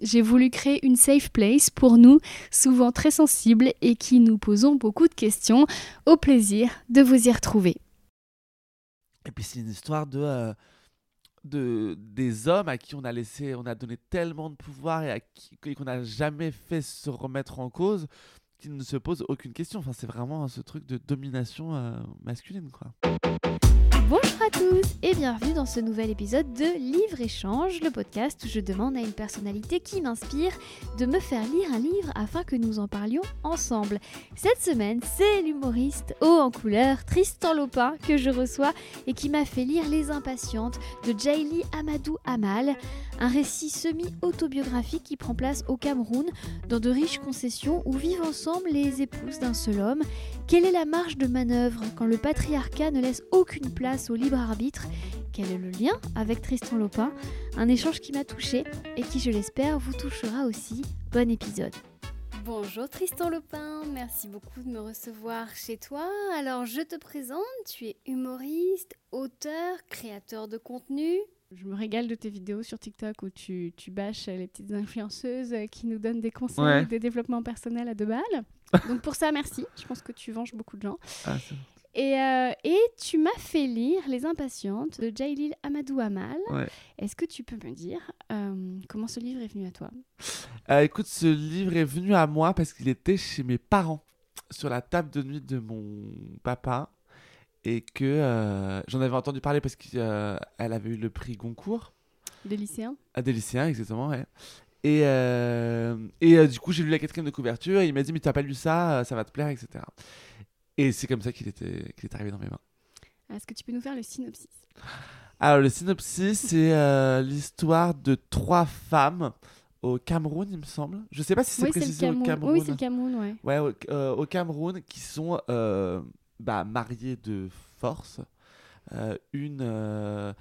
J'ai voulu créer une safe place pour nous, souvent très sensibles et qui nous posons beaucoup de questions. Au plaisir de vous y retrouver. Et puis c'est une histoire de, euh, de des hommes à qui on a laissé, on a donné tellement de pouvoir et à qui qu'on n'a jamais fait se remettre en cause qu'ils ne se posent aucune question. Enfin, c'est vraiment ce truc de domination euh, masculine, quoi. Bonjour à tous et bienvenue dans ce nouvel épisode de Livre Échange, le podcast où je demande à une personnalité qui m'inspire de me faire lire un livre afin que nous en parlions ensemble. Cette semaine, c'est l'humoriste haut en couleur Tristan Lopin que je reçois et qui m'a fait lire Les Impatientes de Jaili Amadou Amal, un récit semi-autobiographique qui prend place au Cameroun dans de riches concessions où vivent ensemble les épouses d'un seul homme. Quelle est la marge de manœuvre quand le patriarcat ne laisse aucune place au libre arbitre? Quel est le lien avec Tristan Lopin? Un échange qui m'a touché et qui, je l'espère, vous touchera aussi. Bon épisode. Bonjour Tristan Lopin, merci beaucoup de me recevoir chez toi. Alors je te présente, tu es humoriste, auteur, créateur de contenu. Je me régale de tes vidéos sur TikTok où tu, tu bâches les petites influenceuses qui nous donnent des conseils Ouais. de développement personnel à deux balles. Donc pour ça, merci. Je pense que tu venges beaucoup de gens. Ah, Et, euh, et tu m'as fait lire Les Impatientes de Jailil Amadou Amal. Ouais. Est-ce que tu peux me dire euh, comment ce livre est venu à toi? Euh, écoute, ce livre est venu à moi parce qu'il était chez mes parents, sur la table de nuit de mon papa, et que j'en avais entendu parler parce qu'elle avait eu le prix Goncourt, Des lycéens? À des lycéens, exactement, ouais. Et, euh, et euh, du coup, j'ai lu la quatrième de couverture, et il m'a dit, mais t'as pas lu ça, euh, ça va te plaire, etc. Et c'est comme ça qu'il était, qu'il est arrivé dans mes mains. Est-ce que tu peux nous faire le synopsis? Alors, le synopsis, c'est euh, l'histoire de trois femmes au Cameroun, il me semble. Je sais pas si c'est Oui, précisé au Cameroun. Cameroun. Oui, c'est le Cameroun, ouais. Ouais, au, au Cameroun, qui sont bah, mariées de force. Une,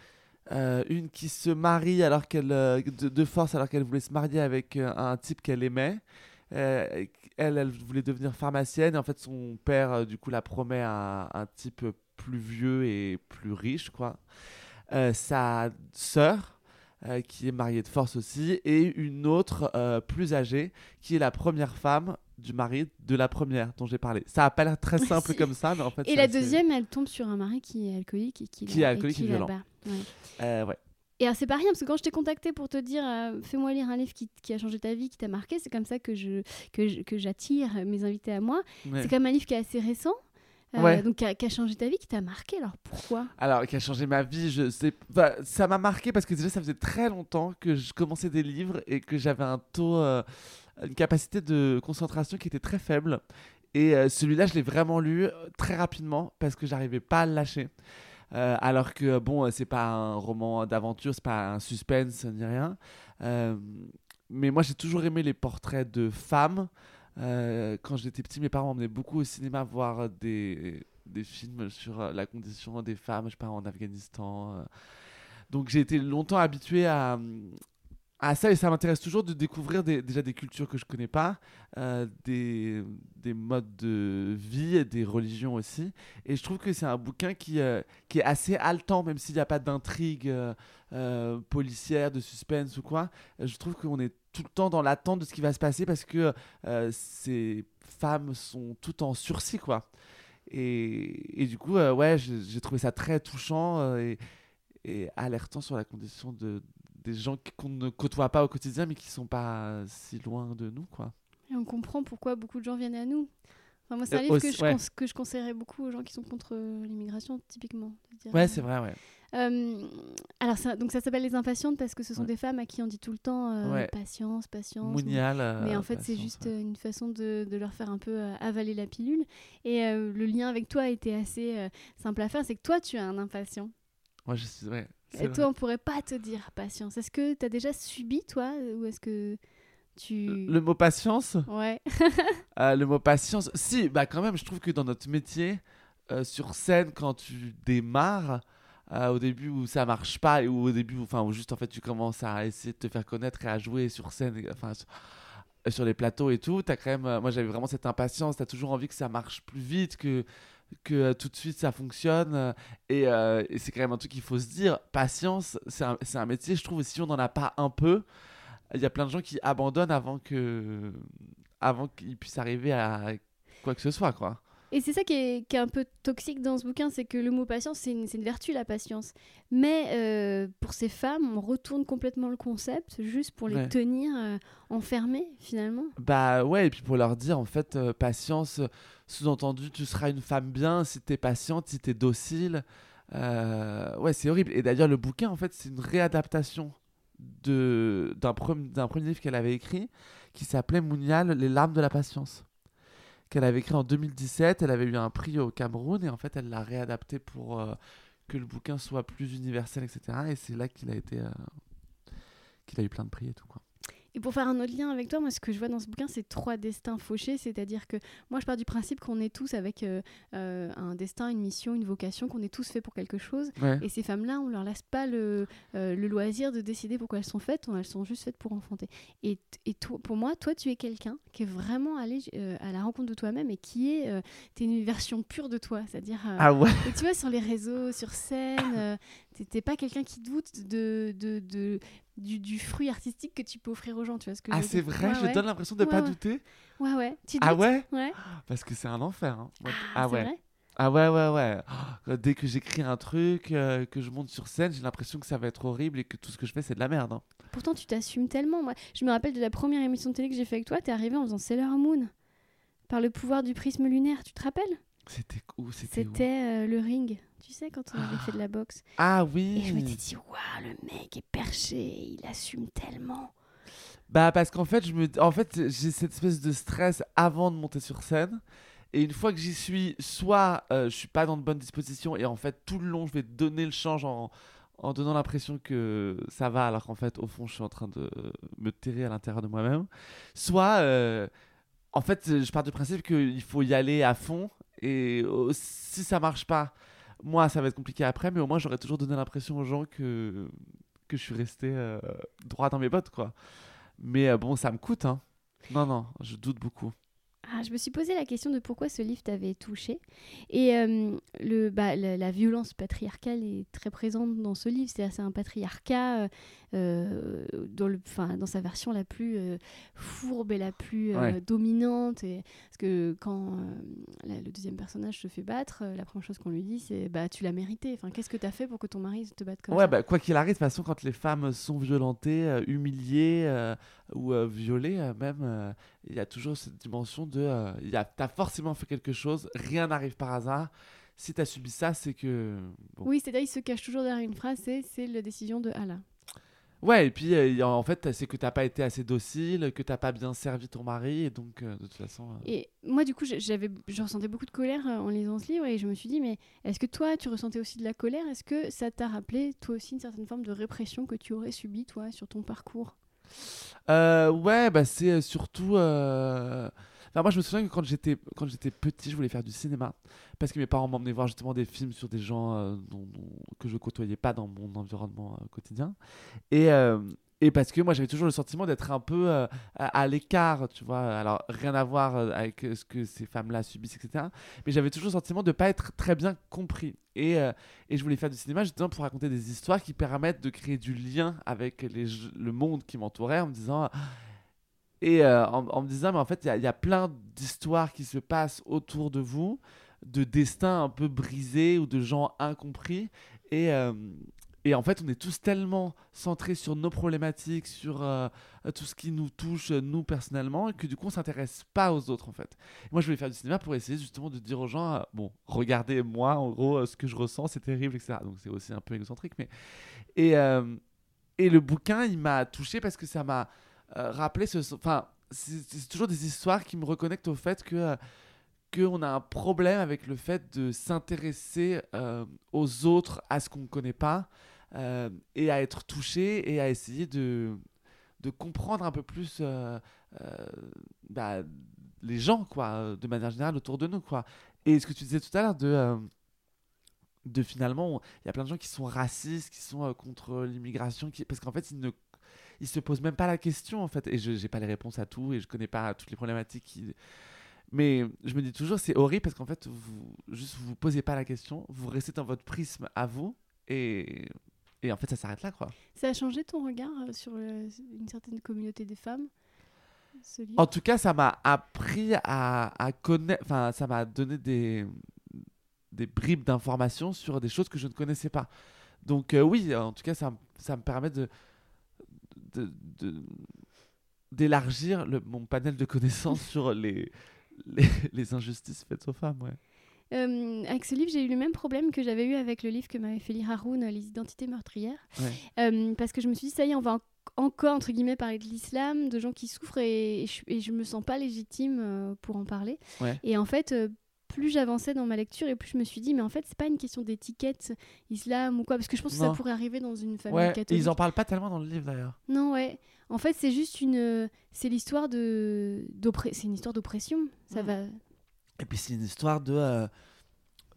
euh, une qui se marie alors qu'elle euh, de, de force alors qu'elle voulait se marier avec euh, un type qu'elle aimait. Elle, elle voulait devenir pharmacienne. Et en fait, son père, du coup, la promet à un type plus vieux et plus riche, quoi. Sa sœur, qui est mariée de force aussi, et une autre plus âgée, qui est la première femme du mari de la première dont j'ai parlé. Ça a pas l'air très simple Si. comme ça, mais en fait. Et la assez- deuxième, elle tombe sur un mari qui est alcoolique et qui, Qui est alcoolique qui et violent. Ouais. Euh, ouais. Et alors, c'est pas rien, parce que quand je t'ai contacté pour te dire euh, fais-moi lire un livre qui, qui a changé ta vie, qui t'a marqué, c'est comme ça que je que j'attire mes invités à moi. Ouais. C'est quand même un livre qui est assez récent. euh, Ouais. Donc, qui a, qui a changé ta vie, qui t'a marqué. Alors, pourquoi? Alors, qui a changé ma vie, je sais. enfin, ça m'a marqué parce que déjà, ça faisait très longtemps que je commençais des livres et que j'avais un taux, euh, une capacité de concentration qui était très faible. Et celui-là, je l'ai vraiment lu très rapidement parce que j'arrivais pas à le lâcher. Euh, alors que, bon, euh, c'est pas un roman d'aventure, c'est pas un suspense ni rien. Euh, mais moi, j'ai toujours aimé les portraits de femmes. Euh, quand j'étais petit, mes parents m'emmenaient beaucoup au cinéma voir des, des films sur euh, la condition des femmes, je sais pas, en Afghanistan. euh. Donc j'ai été longtemps habitué à, à ça et ça m'intéresse toujours de découvrir déjà des cultures que je connais pas, euh, des, des modes de vie et des religions aussi. Et je trouve que c'est un bouquin qui, euh, qui est assez haletant, même s'il n'y a pas d'intrigue euh, policière, de suspense ou quoi. Je trouve qu'on est tout le temps dans l'attente de ce qui va se passer parce que ces femmes sont toutes en sursis, quoi. Et, et du coup, ouais, j'ai trouvé ça très touchant et alertant sur la condition de, des gens qu'on ne côtoie pas au quotidien, mais qui sont pas si loin de nous, quoi. Et on comprend pourquoi beaucoup de gens viennent à nous. Enfin, moi, c'est un Euh, livre que je, ouais. que je conseillerais beaucoup aux gens qui sont contre euh, l'immigration, typiquement. Ouais, euh, c'est vrai, ouais. Euh, alors, ça, donc ça s'appelle Les Impatientes parce que ce sont Ouais. des femmes à qui on dit tout le temps euh, Ouais. patience, patience. Mounial. euh, Mais en fait, c'est juste ouais. une façon de, de leur faire un peu avaler la pilule. Et le lien avec toi était assez simple à faire. C'est que toi, tu es un impatient. Moi, je suis. Ouais, Et vrai. toi, on pourrait pas te dire patience. Est-ce que tu as déjà subi, toi Ou est-ce que tu. Le mot patience Ouais. Euh, le mot patience, si, bah quand même, je trouve que dans notre métier, euh, sur scène quand tu démarres. euh, au début où ça marche pas et où au début enfin où juste en fait tu commences à essayer de te faire connaître et à jouer sur scène et- enfin sur, euh, sur les plateaux et tout t'as quand même moi j'avais vraiment cette impatience t'as toujours envie que ça marche plus vite que que euh, tout de suite ça fonctionne euh, et, euh, et c'est quand même un truc qu'il faut se dire. Patience c'est un, un métier je trouve si on n'en a pas un peu il y a plein de gens qui abandonnent avant que avant qu'ils puissent arriver à quoi que ce soit quoi Et c'est ça qui est, qui est un peu toxique dans ce bouquin, c'est que le mot patience, c'est une, une vertu, la patience. Mais euh, pour ces femmes, on retourne complètement le concept juste pour les Ouais. tenir euh, enfermées, finalement. Bah ouais, et puis pour leur dire, en fait, euh, patience, sous-entendu, tu seras une femme bien si t'es patiente, si t'es docile. Ouais, c'est horrible. Et d'ailleurs, le bouquin, en fait, c'est une réadaptation d'un pre- d'un premier livre qu'elle avait écrit qui s'appelait Mounial, Les larmes de la patience. Qu'elle avait écrit en 2017. Elle avait eu un prix au Cameroun et en fait, elle l'a réadapté pour euh, que le bouquin soit plus universel, etc. Et c'est là qu'il a été. euh, qu'il a eu plein de prix et tout, quoi. Et pour faire un autre lien avec toi, moi, ce que je vois dans ce bouquin, c'est trois destins fauchés. C'est-à-dire que moi, je pars du principe qu'on est tous avec euh, euh, un destin, une mission, une vocation, qu'on est tous faits pour quelque chose. Ouais. Et ces femmes-là, on leur laisse pas le, euh, le loisir de décider pourquoi elles sont faites. Elles sont juste faites pour enfanter. Et, t- et toi, pour moi, toi, tu es quelqu'un qui est vraiment allé à la rencontre de toi-même et qui est, t'es une version pure de toi. C'est-à-dire, Ah ouais tu vois, sur les réseaux, sur scène, t'es- pas quelqu'un qui doute de, de, de- du, du fruit artistique que tu peux offrir aux gens. Tu vois ce que Ah, c'est vrai, Ouais, je ouais. donne l'impression de Ouais, pas douter. Ouais, ouais. Tu Ah ouais Ouais. Parce que c'est un enfer. hein. Ah, ah ouais. vrai Ah ouais, ouais, ouais. Oh, Dès que j'écris un truc, euh, que je monte sur scène, j'ai l'impression que ça va être horrible et que tout ce que je fais, c'est de la merde. hein. Pourtant, tu t'assumes tellement. Moi, je me rappelle de la première émission de télé que j'ai fait avec toi. T'es arrivé en faisant Sailor Moon. Par le pouvoir du prisme lunaire, tu te rappelles? C'était où C'était euh, le ring. Tu sais, quand on avait fait de la boxe. Ah Et oui je m'étais dit, waouh, le mec est perché. Il assume tellement. Bah parce qu'en fait, je me... en fait, j'ai cette espèce de stress avant de monter sur scène. Et une fois que j'y suis, soit euh, je suis pas dans de bonnes dispositions et en fait tout le long je vais donner le change en, en donnant l'impression que ça va alors qu'en fait au fond je suis en train de me terrer à l'intérieur de moi-même. Soit euh, en fait je pars du principe qu'il faut y aller à fond et euh, si ça marche pas, moi ça va être compliqué après mais au moins j'aurais toujours donné l'impression aux gens que, que je suis resté euh, droit dans mes bottes quoi. Mais euh, bon ça me coûte hein. Non non, je doute beaucoup. Ah, je me suis posé la question de pourquoi ce livre t'avait touché. Et euh, le, bah, la, la violence patriarcale est très présente dans ce livre. C'est un patriarcat euh, dans, le, dans sa version la plus euh, fourbe et la plus euh, Ouais. dominante. Et, parce que quand euh, la- le deuxième personnage se fait battre, euh, la première chose qu'on lui dit, c'est bah, tu l'as mérité. Enfin, Qu'est-ce que t'as fait pour que ton mari te batte comme ouais, ça bah, quoi qu'il arrive, de toute façon, quand les femmes sont violentées, euh, humiliées euh, ou euh, violées, euh, même, euh, il y a toujours cette dimension de. euh, T'as forcément fait quelque chose, rien n'arrive par hasard. Si t'as subi ça, c'est que. bon. Oui, c'est-à-dire il se cache toujours derrière une phrase, c'est la décision de Allah. Ouais, et puis euh, en fait, c'est que t'as pas été assez docile, que t'as pas bien servi ton mari, et donc, euh, de toute façon. euh, Et moi, du coup, je- j'avais, je ressentais beaucoup de colère en lisant ce livre et je me suis dit, mais est-ce que toi, tu ressentais aussi de la colère? Est-ce que ça t'a rappelé, toi aussi, une certaine forme de répression que tu aurais subie, toi, sur ton parcours? Euh, ouais, bah c'est surtout. Moi, je me souviens que quand j'étais petit, je voulais faire du cinéma parce que mes parents m'emmenaient voir justement des films sur des gens euh, dont- que je côtoyais pas dans mon environnement euh, quotidien et euh, et parce que moi j'avais toujours le sentiment d'être un peu à, l'écart, tu vois. Alors rien à voir avec ce que ces femmes-là subissent, etc. Mais j'avais toujours le sentiment de pas être très bien compris. Et, et je voulais faire du cinéma justement pour raconter des histoires qui permettent de créer du lien avec le monde qui m'entourait en me disant et euh, en, me disant mais en fait il y a- plein d'histoires qui se passent autour de vous de destins un peu brisés ou de gens incompris. Et euh, et en fait on est tous tellement centrés sur nos problématiques sur euh, tout ce qui nous touche nous personnellement que du coup on s'intéresse pas aux autres en fait. Moi je voulais faire du cinéma pour essayer justement de dire aux gens bon regardez moi en gros ce que je ressens c'est terrible etc donc c'est aussi un peu égocentrique mais et et le bouquin il m'a touché parce que ça m'a euh, rappelé ce enfin c'est toujours des histoires qui me reconnectent au fait que euh, qu'on a un problème avec le fait de s'intéresser euh, aux autres à ce qu'on ne connaît pas et à être touché et à essayer de de comprendre un peu plus bah, les gens quoi de manière générale autour de nous quoi. Et ce que tu disais tout à l'heure de, de finalement, il y a plein de gens qui sont racistes, qui sont contre l'immigration, parce qu'en fait, ils ne ils se posent même pas la question en fait. Et je n'ai pas les réponses à tout et je connais pas toutes les problématiques. Qui... Mais je me dis toujours, c'est horrible parce qu'en fait, vous juste vous, posez pas la question, vous restez dans votre prisme à vous et, et en fait, ça s'arrête là quoi. Ça a changé ton regard euh, sur une certaine communauté des femmes En tout cas, ça m'a appris à, à connaître, enfin, ça m'a donné des, des bribes d'informations sur des choses que je ne connaissais pas. Donc euh, oui, en tout cas, ça, ça me permet de de- de- d'élargir le- mon panel de connaissances sur les, les, les injustices faites aux femmes. Ouais. Euh, avec ce livre, j'ai eu le même problème que j'avais eu avec le livre que m'avait fait lire Haroun, euh, Les identités meurtrières. Ouais. Euh, parce que je me suis dit, ça y est, on va en- encore, entre guillemets, parler de l'islam, de gens qui souffrent, et, et je, et je me sens pas légitime euh, pour en parler. Ouais. Et en fait, plus j'avançais dans ma lecture, et plus je me suis dit, mais en fait, c'est pas une question d'étiquette islam ou quoi, parce que je pense que ça pourrait arriver dans une famille Ouais, et catholique. ils en parlent pas tellement dans le livre d'ailleurs. Non, ouais. En fait, c'est juste une. C'est l'histoire de. C'est une histoire d'oppression. Ça va. Et puis c'est une histoire de, euh,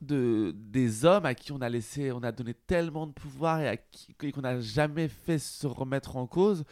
de des hommes à qui on a laissé, on a donné tellement de pouvoir et à qui et qu'on n'a jamais fait se remettre en cause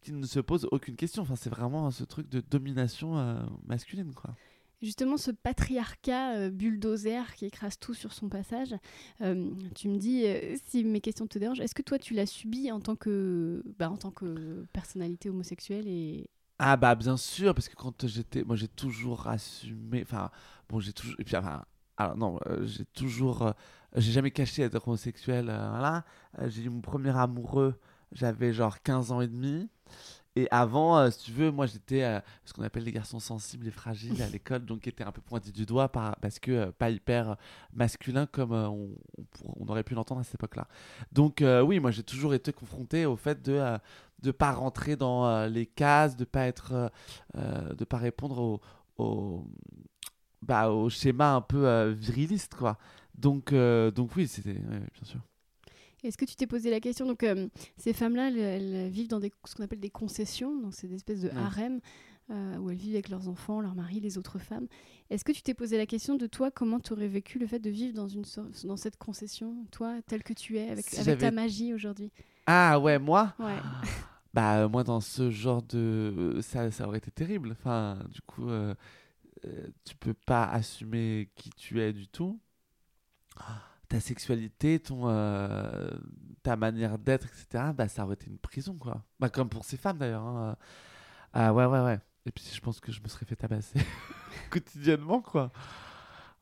qu'ils ne se posent aucune question. Enfin, c'est vraiment ce truc de domination euh, masculine, quoi. Justement, ce patriarcat euh, bulldozer qui écrase tout sur son passage. euh, tu me dis, euh, si mes questions te dérangent, est-ce que toi, tu l'as subi en tant que, bah, en tant que personnalité homosexuelle et Ah bah bien sûr, parce que quand j'étais, moi j'ai toujours assumé, enfin bon j'ai toujours, et puis enfin, alors non, j'ai toujours, j'ai jamais caché être homosexuel, voilà. J'ai eu mon premier amoureux, j'avais genre 15 ans et demi. Et avant, euh, si tu veux, moi j'étais euh, ce qu'on appelle les garçons sensibles et fragiles à l'école, donc qui était un peu pointé du doigt par, parce que euh, pas hyper masculin comme on, on, aurait pu l'entendre à cette époque-là. Donc oui, moi j'ai toujours été confronté au fait de de pas rentrer dans les cases, de pas être, pas répondre au, au, bah, au schéma un peu viriliste quoi. Donc donc oui, c'était ouais, bien sûr. Est-ce que tu t'es posé la question? Donc, euh, ces femmes-là, elles, elles vivent dans des, ce qu'on appelle des concessions, donc c'est des espèces de Ouais. harems euh, où elles vivent avec leurs enfants, leurs maris, les autres femmes. Est-ce que tu t'es posé la question de toi, comment tu aurais vécu le fait de vivre dans, une, dans cette concession, toi, tel que tu es, avec, Si avec ta magie aujourd'hui? Ah ouais, moi? Ouais. Bah euh, moi dans ce genre de ça ça aurait été terrible. Enfin, du coup tu peux pas assumer qui tu es du tout. Ta sexualité, ton euh, ta manière d'être, etc. Bah ça aurait été une prison quoi. Bah comme pour ces femmes d'ailleurs. hein. Ah ouais ouais ouais. Et puis je pense que je me serais fait tabasser quotidiennement quoi.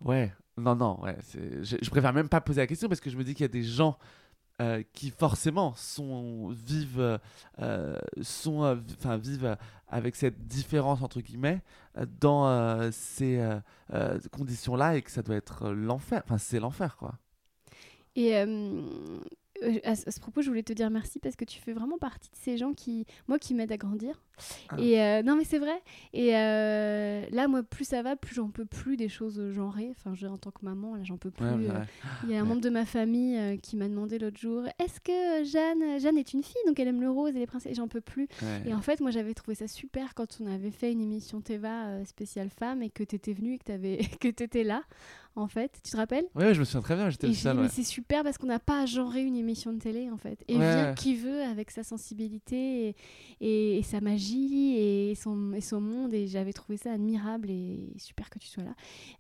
Ouais. Non non ouais. Je, préfère même pas poser la question parce que je me dis qu'il y a des gens euh, qui forcément sont vivent euh, sont euh, enfin vivent euh, avec cette différence entre guillemets euh, dans euh, ces euh, euh, conditions là et que ça doit être euh, l'enfer enfin c'est l'enfer quoi Et euh, euh, à, ce propos, je voulais te dire merci parce que tu fais vraiment partie de ces gens qui, moi, qui m'aident à grandir. Ah. Et euh, non, mais c'est vrai. Et euh, là, moi, plus ça va, plus j'en peux plus des choses genrées. Enfin, je, en tant que maman, là, j'en peux plus. Ouais, ouais, ouais. Il y a un Ouais. membre de ma famille qui m'a demandé l'autre jour Est-ce que Jeanne, Jeanne est une fille, donc elle aime le rose et les princesses Et j'en peux plus. Et en fait, moi, j'avais trouvé ça super quand on avait fait une émission Teva spéciale femme et que t'étais venue et que t'avais que t'étais là. En fait, tu te rappelles ouais, je me souviens très bien j'étais le seul mais c'est super parce qu'on n'a pas à genrer une émission de télé en fait. Et Ouais, vient qui veut avec sa sensibilité et, et- et sa magie et son, et son monde. Et j'avais trouvé ça admirable et super que tu sois là.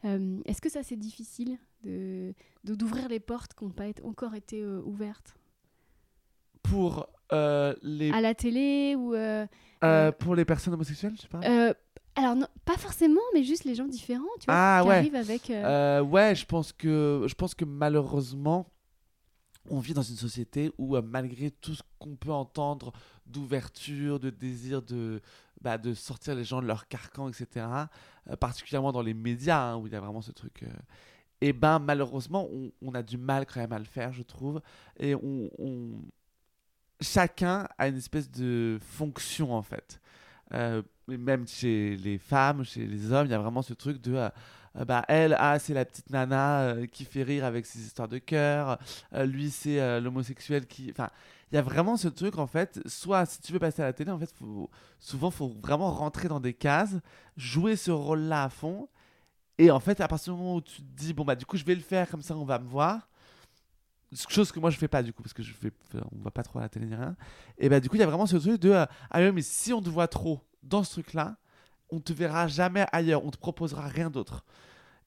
Euh, Est-ce que ça c'est difficile de de- d'ouvrir les portes qui n'ont pas encore été euh, ouvertes? Pour euh, les À la télé ou. pour les personnes homosexuelles je sais pas alors, non, pas forcément, mais juste les gens différents, tu vois, Ah, qui ouais. arrivent avec. euh, Euh, ouais, je pense que je pense que malheureusement, on vit dans une société où euh, malgré tout ce qu'on peut entendre d'ouverture, de désir de bah, de sortir les gens de leur carcan, etc. particulièrement dans les médias hein, où il y a vraiment ce truc. et ben malheureusement, on, on a du mal quand même à le faire, je trouve. Et on, on- chacun a une espèce de fonction en fait. Euh, même chez les femmes, chez les hommes, il y a vraiment ce truc de euh, euh, bah, elle, ah, c'est la petite nana qui fait rire avec ses histoires de cœur. Lui, c'est l'homosexuel qui. Enfin, il y a vraiment ce truc, en fait. Soit, si tu veux passer à la télé, en fait, faut... souvent, faut vraiment rentrer dans des cases, jouer ce rôle-là à fond. Et en fait, à partir du moment où tu te dis, bon, bah, du coup, je vais le faire, comme ça, on va me voir. Chose que moi, je fais pas, du coup, parce que je fais, on va pas trop à la télé ni rien. Et bah, du coup, il y a vraiment ce truc de, euh, ah mais si on te voit trop dans ce truc-là, on te verra jamais ailleurs, on te proposera rien d'autre.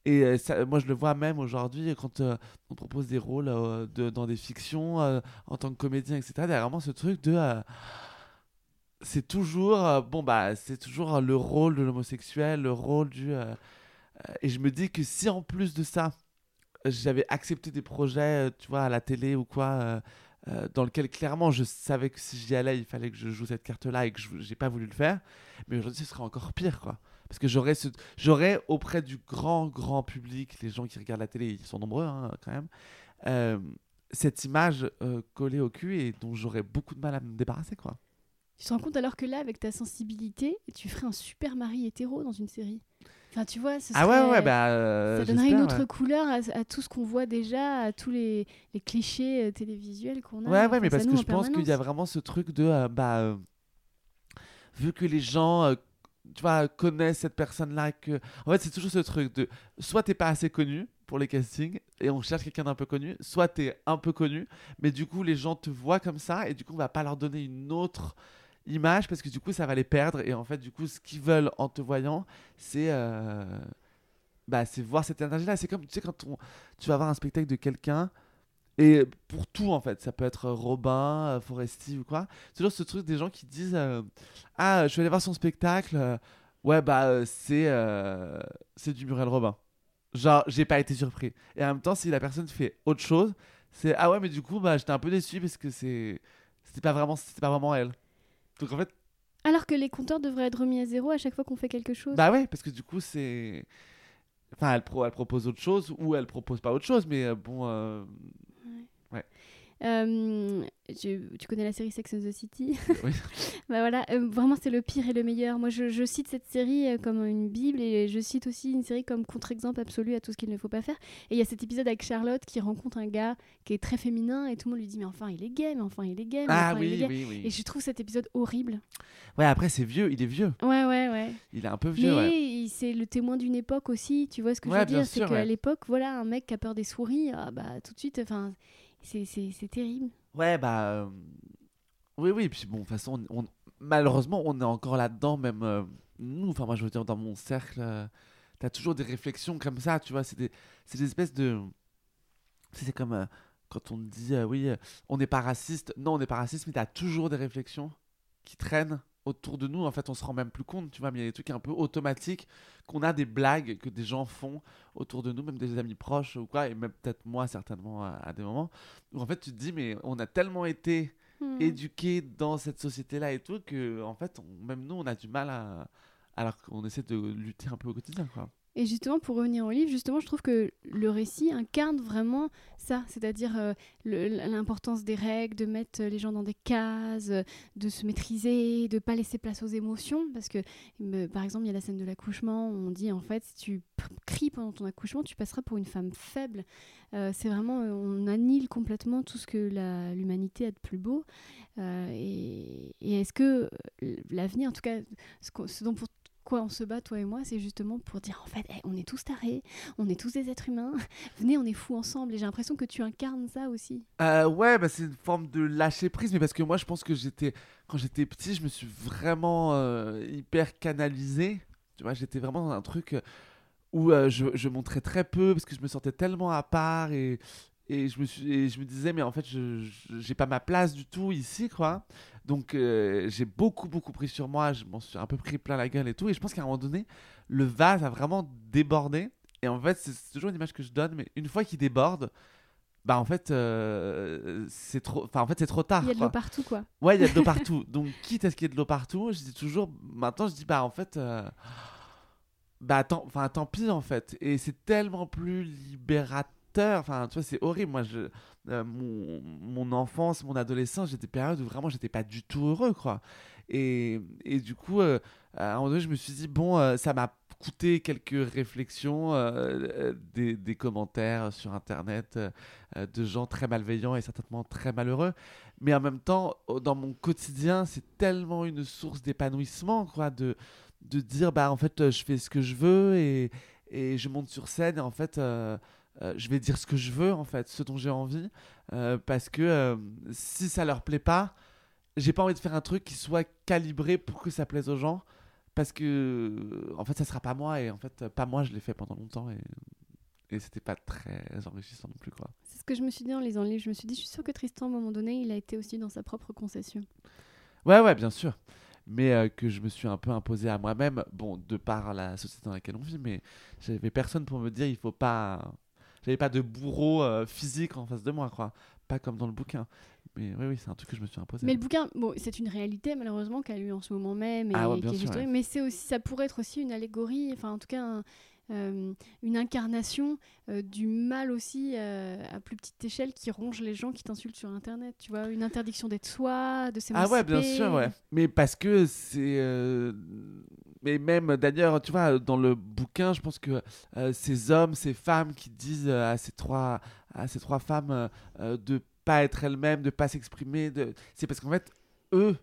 Et euh, moi, je le vois même aujourd'hui quand euh, on propose des rôles de, dans des fictions en tant que comédien, etc. Il y a vraiment ce truc de c'est toujours bon bah c'est toujours le rôle de l'homosexuel le rôle du euh, et je me dis que si en plus de ça, j'avais accepté des projets, euh, tu vois, à la télé ou quoi, euh, dans lequel clairement je savais que si j'y allais, il fallait que je joue cette carte-là et que je n'ai pas voulu le faire. Mais aujourd'hui, ce serait encore pire, quoi. Parce que j'aurais, j'aurais auprès du grand, grand public, les gens qui regardent la télé, ils sont nombreux hein, quand même, cette image collée au cul et dont j'aurais beaucoup de mal à me débarrasser, quoi. Tu te rends compte alors que là, avec ta sensibilité, tu ferais un super mari hétéro dans une série? Enfin, tu vois, ce ah ouais, ouais, bah, euh, ça donnerait une autre couleur à, tout ce qu'on voit déjà, à tous les, les clichés euh, télévisuels qu'on a. Ouais, ouais, mais parce que je pense qu'il y a vraiment ce truc de, euh, bah, vu que les gens, tu vois, connaissent cette personne-là, que, en fait, c'est toujours ce truc de, soit t'es pas assez connu pour les castings et on cherche quelqu'un d'un peu connu, soit t'es un peu connu, mais du coup les gens te voient comme ça et du coup on va pas leur donner une autre image parce que du coup ça va les perdre. Et en fait du coup ce qu'ils veulent en te voyant c'est euh, bah c'est voir cette énergie là c'est comme tu sais quand tu vas voir un spectacle de quelqu'un et pour tout en fait. Ça peut être Robin euh, Foresti ou quoi. Toujours ce truc des gens qui disent euh, ah je vais aller voir son spectacle ouais bah c'est c'est du Muriel Robin. Genre j'ai pas été surpris. Et en même temps si la personne fait autre chose c'est ah ouais mais du coup bah j'étais un peu déçu parce que c'est c'était pas vraiment c'était pas vraiment elle donc en fait. Alors que les compteurs devraient être remis à zéro à chaque fois qu'on fait quelque chose. Bah ouais, parce que du coup, c'est. Enfin, elle, pro elle propose autre chose ou elle propose pas autre chose, mais euh, bon. Euh, ouais. Euh, tu, connais la série Sex and the City Oui. bah voilà, euh, vraiment c'est le pire et le meilleur. Moi je, cite cette série euh, comme une bible et je cite aussi une série comme contre-exemple absolu à tout ce qu'il ne faut pas faire. Et il y a cet épisode avec Charlotte qui rencontre un gars qui est très féminin et tout le monde lui dit mais enfin il est gay, mais enfin il est gay. ah oui, oui, oui. Et je trouve cet épisode horrible. Ouais après c'est vieux, il est vieux. Ouais ouais ouais. Il est un peu vieux. Mais c'est le témoin d'une époque aussi, tu vois ce que je veux dire? C'est qu'à l'époque voilà un mec qui a peur des souris, ah, bah tout de suite enfin c'est terrible. Ouais, bah. Euh, oui, oui. Puis bon, de toute façon, on, malheureusement, on est encore là-dedans, même euh, nous. Enfin, moi, je veux dire, dans mon cercle, euh, t'as toujours des réflexions comme ça, tu vois. C'est des, des espèces de. C'est comme quand on dit, oui, on n'est pas raciste. Non, on n'est pas raciste, mais t'as toujours des réflexions qui traînent autour de nous, en fait, on se rend même plus compte, tu vois, mais il y a des trucs un peu automatiques, qu'on a des blagues que des gens font autour de nous, même des amis proches ou quoi, et même peut-être moi, certainement, à, des moments, où en fait, tu te dis, mais on a tellement été hmm. éduqués dans cette société-là et tout, que, en fait, même nous, on a du mal à. Alors qu'on essaie de lutter un peu au quotidien, quoi. Et justement, pour revenir au livre, justement, je trouve que le récit incarne vraiment ça, c'est-à-dire euh, l'importance des règles, de mettre les gens dans des cases, de se maîtriser, de pas laisser place aux émotions, parce que, par exemple, il y a la scène de l'accouchement, on dit en fait, si tu cries pendant ton accouchement, tu passeras pour une femme faible. Euh, c'est vraiment, euh, on annule complètement tout ce que l'humanité a de plus beau. et, et est-ce que l'avenir, en tout cas, ce, ce dont pour quoi on se bat, toi et moi, c'est justement pour dire en fait, eh, on est tous tarés, on est tous des êtres humains, venez, on est fous ensemble. Et j'ai l'impression que tu incarnes ça aussi. Euh, ouais, bah, c'est une forme de lâcher prise, mais parce que moi, je pense que j'étais, quand j'étais petit, je me suis vraiment euh, hyper canalisé. Tu vois, j'étais vraiment dans un truc euh, où je, je, montrais très peu parce que je me sentais tellement à part et, et je me suis je me disais mais en fait je j'ai pas ma place du tout ici quoi. Donc euh, j'ai beaucoup beaucoup pris sur moi. Je m'en suis un peu pris plein la gueule et tout. Et je pense qu'à un moment donné le vase a vraiment débordé. Et en fait c'est toujours une image que je donne mais une fois qu'il déborde bah en fait euh, c'est trop enfin en fait c'est trop tard il y a de l'eau partout quoi. Ouais il y a de l'eau partout. Donc quitte à ce qu'il y ait de l'eau partout je dis toujours maintenant je dis bah en fait euh, bah tant, enfin tant pis en fait. Et c'est tellement plus libérateur Enfin, tu vois, c'est horrible. Moi, je, euh, mon, enfance, mon adolescence, j'étais période où vraiment j'étais pas du tout heureux, quoi. Et, et du coup, euh, à un moment donné, je me suis dit, bon, euh, ça m'a coûté quelques réflexions, des, des, commentaires sur Internet de gens très malveillants et certainement très malheureux. Mais en même temps, dans mon quotidien, c'est tellement une source d'épanouissement, quoi, de, de dire, bah, en fait, je fais ce que je veux et et je monte sur scène et en fait je vais dire ce que je veux en fait, ce dont j'ai envie, parce que si ça leur plaît pas, j'ai pas envie de faire un truc qui soit calibré pour que ça plaise aux gens parce que en fait ça sera pas moi et en fait pas moi je l'ai fait pendant longtemps et et c'était pas très enrichissant non plus quoi. C'est ce que je me suis dit en lisant le livre, je me suis dit je suis sûr que Tristan à un moment donné, il a été aussi dans sa propre concession. Ouais ouais, bien sûr. Mais euh, que je me suis un peu imposé à moi-même, bon, de par la société dans laquelle on vit, mais j'avais personne pour me dire il faut pas j'avais pas de bourreau euh, physique en face de moi quoi, pas comme dans le bouquin. Mais oui, oui, c'est un truc que je me suis imposé. Mais le bouquin, bon, c'est une réalité malheureusement qu'a eu en ce moment même, et, ah mais c'est aussi, ça pourrait être aussi une allégorie, enfin en tout cas euh, une incarnation euh, du mal aussi euh, à plus petite échelle qui ronge les gens qui t'insultent sur Internet. Tu vois, une interdiction d'être soi, de s'émanciper. Ah ouais, bien sûr, ouais. Mais parce que c'est... Mais même d'ailleurs, tu vois, dans le bouquin, je pense que ces hommes, ces femmes qui disent à ces trois, à ces trois femmes de pas être elles-mêmes, de pas s'exprimer, c'est parce qu'en fait, eux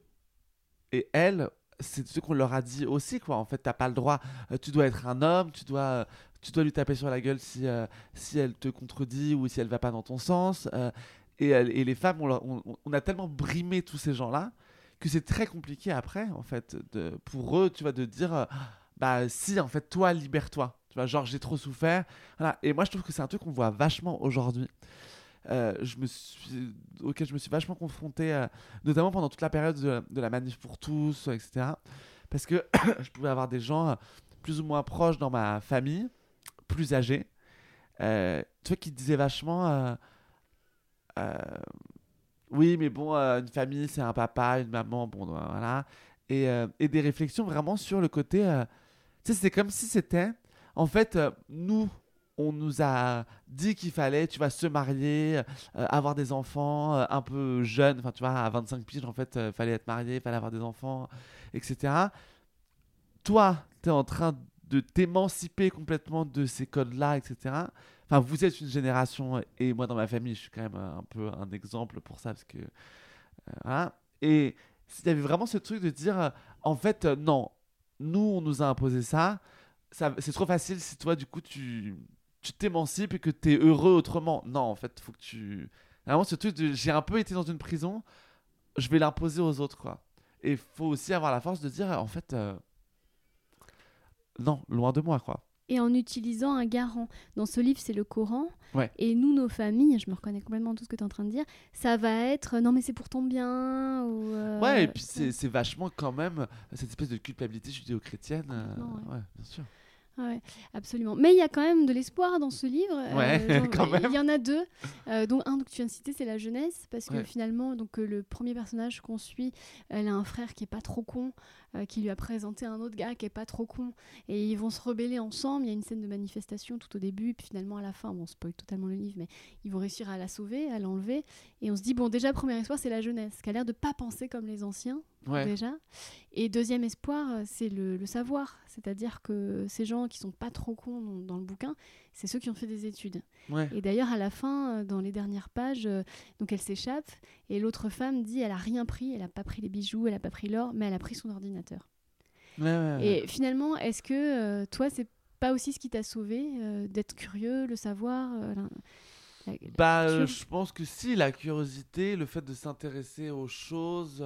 et elles c'est ce qu'on leur a dit aussi quoi. En fait t'as pas le droit euh, tu dois être un homme tu dois euh, tu dois lui taper sur la gueule si euh, si elle te contredit ou si elle va pas dans ton sens et, les femmes on, a tellement brimé tous ces gens là que c'est très compliqué après en fait de, pour eux tu vois de dire bah si en fait toi libère-toi tu vois genre j'ai trop souffert. Et moi je trouve que c'est un truc qu'on voit vachement aujourd'hui. Euh, auquel je me suis vachement confronté, euh, notamment pendant toute la période de, la manif pour tous, etc. Parce que je pouvais avoir des gens euh, plus ou moins proches dans ma famille, plus âgés, tu vois, qui disaient vachement oui, mais bon, une famille, c'est un papa, une maman, bon, voilà. Et, et, des réflexions vraiment sur le côté. tu sais, c'est comme si c'était. En fait, nous, on nous a dit qu'il fallait, tu vas se marier, euh, avoir des enfants euh, un peu jeunes, enfin, tu vois, à 25 piges, en fait, il euh, fallait être marié, fallait avoir des enfants, etc. Toi, tu es en train de t'émanciper complètement de ces codes-là, etc. Enfin, vous êtes une génération, et moi, dans ma famille, je suis quand même un peu un exemple pour ça, parce que. voilà. Et il y avait vraiment ce truc de dire, en fait, non, nous, on nous a imposé ça. c'est trop facile si toi, du coup, tu tu t'émancipes et que tu es heureux autrement. Non, en fait, faut que tu. Vraiment, ce truc de j'ai un peu été dans une prison, je vais l'imposer aux autres, quoi. Et faut aussi avoir la force de dire, en fait, euh, non, loin de moi, quoi. Et en utilisant un garant. Dans ce livre, c'est le Coran. Ouais. Et nous, nos familles, je me reconnais complètement dans tout ce que tu es en train de dire, ça va être non, mais c'est pour ton bien. Ou, euh, Ouais, et puis c'est vachement quand même cette espèce de culpabilité judéo-chrétienne. Euh, ouais, bien sûr. Ouais, absolument. Mais il y a quand même de l'espoir dans ce livre. Euh, quand même. Il y en a deux. Euh, dont un que tu viens de citer, c'est la jeunesse, parce que finalement, donc euh, le premier personnage qu'on suit, elle a un frère qui est pas trop con, qui lui a présenté un autre gars qui est pas trop con, et ils vont se rebeller ensemble. Il y a une scène de manifestation tout au début, puis finalement à la fin, bon, on spoil totalement le livre, mais ils vont réussir à la sauver, à l'enlever, et on se dit bon, déjà premier espoir, c'est la jeunesse, qui a l'air de pas penser comme les anciens, déjà. Et deuxième espoir, euh, c'est le, savoir. C'est-à-dire que ces gens qui sont pas trop cons dans, le bouquin, c'est ceux qui ont fait des études. Et d'ailleurs, à la fin, euh, dans les dernières pages, euh, donc elle s'échappe et l'autre femme dit elle a rien pris, elle a pas pris les bijoux, elle a pas pris l'or, mais elle a pris son ordinateur. Et finalement, est-ce que toi, c'est pas aussi ce qui t'a sauvé d'être curieux, le savoir bah, je pense que si, la curiosité, le fait de s'intéresser aux choses,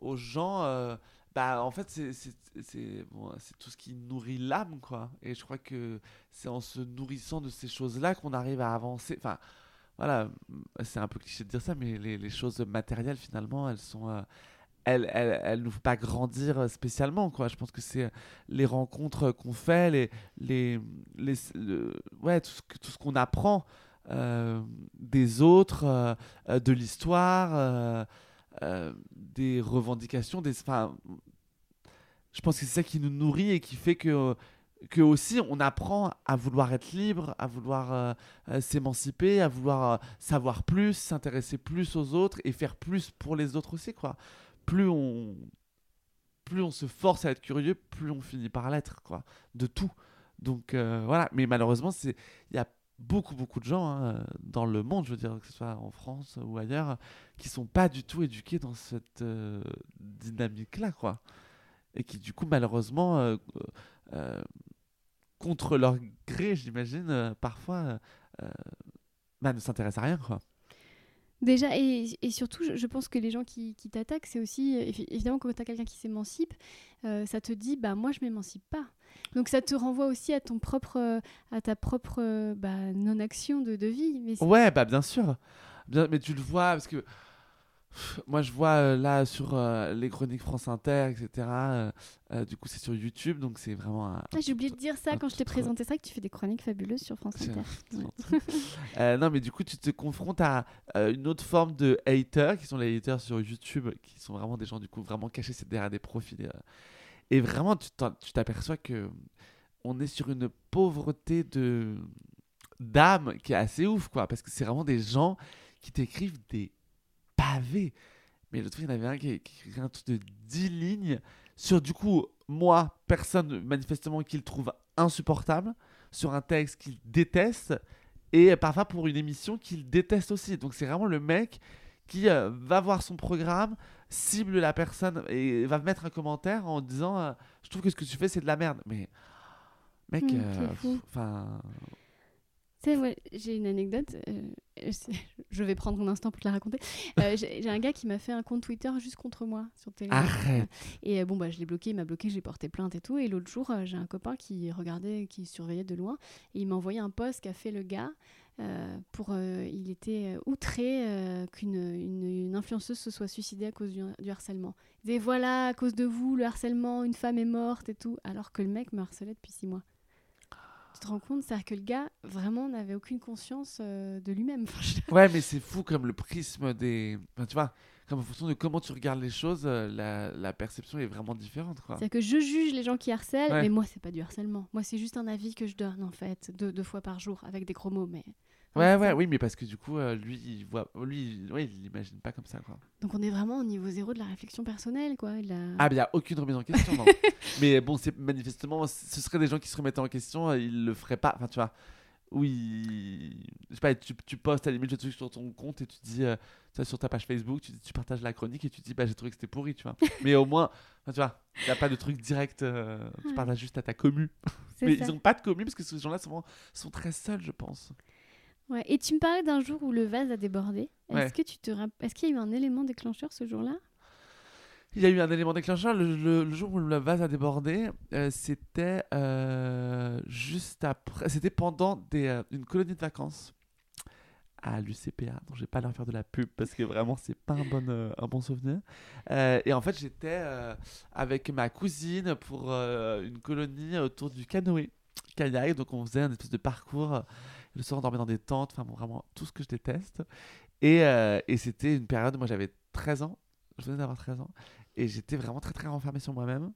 aux gens, euh, bah, en fait, c'est bon, tout ce qui nourrit l'âme, quoi. Et je crois que c'est en se nourrissant de ces choses-là qu'on arrive à avancer. Enfin, voilà, c'est un peu cliché de dire ça, mais les, les choses matérielles, finalement, elles sont. Euh, elles, elles, elles, nous font pas grandir spécialement, quoi. Je pense que c'est les rencontres qu'on fait, les, les, les ouais, tout ce, qu'on apprend euh, des autres, de l'histoire. Euh, des revendications, des, je pense que c'est ça qui nous nourrit et qui fait que, que aussi on apprend à vouloir être libre, à vouloir euh, euh, s'émanciper, à vouloir savoir plus, s'intéresser plus aux autres et faire plus pour les autres aussi, quoi. Plus on, plus on se force à être curieux, plus on finit par l'être, quoi, de tout. Donc voilà, mais malheureusement, c'est il y a beaucoup beaucoup de gens hein, dans le monde, je veux dire que ce soit en France ou ailleurs, qui sont pas du tout éduqués dans cette euh, dynamique-là, quoi, et qui du coup malheureusement euh, euh, contre leur gré, j'imagine, euh, parfois, euh, euh, bah, ne s'intéressent à rien, quoi. Déjà, et, surtout, je, pense que les gens qui, t'attaquent, c'est aussi, euh, évi- évidemment, quand tu as quelqu'un qui s'émancipe, euh, ça te dit, bah moi, je m'émancipe pas. Donc ça te renvoie aussi à ton propre, à ta propre euh, bah, non-action de, vie. Mais Ouais, bah bien sûr. Mais tu le vois, parce que moi je vois euh, là sur euh, les chroniques France Inter, etc. euh, du coup, c'est sur YouTube, donc c'est vraiment un. Ah, J'ai oublié de dire ça un quand je t'ai présenté ça, que tu fais des chroniques fabuleuses sur France Inter. Ouais. non, mais du coup, tu te confrontes à une autre forme de haters, qui sont les haters sur YouTube, qui sont vraiment des gens, du coup, vraiment cachés c'est derrière des profils. Et vraiment, tu t'aperçois que on est sur une pauvreté de d'âme qui est assez ouf, quoi. Parce que c'est vraiment des gens qui t'écrivent des Mais l'autre fois, il y en avait un qui, qui écrivait un truc de 10 lignes sur, du coup, moi, personne, manifestement, qui le trouve insupportable, sur un texte qu'il déteste, et parfois pour une émission qu'il déteste aussi. Donc c'est vraiment le mec qui euh, va voir son programme, cible la personne et va mettre un commentaire en disant euh, Je trouve que ce que tu fais, c'est de la merde. Mais, mec, Mm, euh, enfin. Sais, j'ai une anecdote. euh, je vais prendre un instant pour te la raconter. Euh, j'ai un gars qui m'a fait un compte Twitter juste contre moi sur Telegram. Arrête Et euh, bon, bah, je l'ai bloqué, il m'a bloqué, j'ai porté plainte et tout. Et l'autre jour, j'ai un copain qui regardait, qui surveillait de loin. Et il m'a envoyé un post qu'a fait le gars. pour, il était outré qu'une une, une influenceuse se soit suicidée à cause du, du harcèlement. Il disait voilà, à cause de vous, le harcèlement, une femme est morte et tout. Alors que le mec me harcelait depuis six mois. Tu te rends compte C'est-à-dire que le gars, vraiment, n'avait aucune conscience euh, de lui-même. Ouais, mais c'est fou comme le prisme des. Enfin, tu vois, comme en fonction de comment tu regardes les choses, euh, la, la perception est vraiment différente. C'est-à-dire que je juge les gens qui harcèlent, Ouais. mais moi, c'est pas du harcèlement. Moi, c'est juste un avis que je donne, en fait, deux, deux fois par jour, avec des gros mots. Mais... Ouais, ouais, oui, mais parce que du coup, euh, lui, il voit. Lui, il- ouais, il l'imagine pas comme ça, quoi. Donc, on est vraiment au niveau zéro de la réflexion personnelle, quoi. la- Ah, mais il n'y a aucune remise en question, non. mais bon, c'est manifestement, ce serait des gens qui se remettaient en question, euh, ils le feraient pas. Enfin, tu vois, oui, je sais pas, tu, tu postes à la limite le truc sur ton compte et tu dis, euh, tu vois, sur ta page Facebook, tu, tu partages la chronique et tu dis, bah, j'ai trouvé que c'était pourri, tu vois. mais au moins, tu vois, il n'y a pas de truc direct, euh, tu partages juste à ta commu. Mais ça. ils n'ont pas de commu parce que ces gens-là sont, sont très seuls, je pense. Ouais. Et tu me parlais d'un jour où le vase a débordé. Est-ce Ouais. que tu te rapp- Est-ce qu'il y a eu un élément déclencheur ce jour-là? Il y a eu un élément déclencheur le, le- le jour où le vase a débordé. euh, c'était euh, juste après. C'était pendant des, euh, une colonie de vacances à l'UCPA, dont je vais pas leur faire de la pub parce que vraiment c'est pas un bon, euh, un bon souvenir. Euh, et en fait, j'étais euh, avec ma cousine pour une colonie autour du canoë kayak. Donc on faisait un espèce de parcours. Le soir, on dormait dans des tentes. Enfin, vraiment tout ce que je déteste. Et, euh, et c'était une période, moi j'avais 13 ans. Je venais d'avoir 13 ans. Et j'étais vraiment très très renfermé sur moi-même.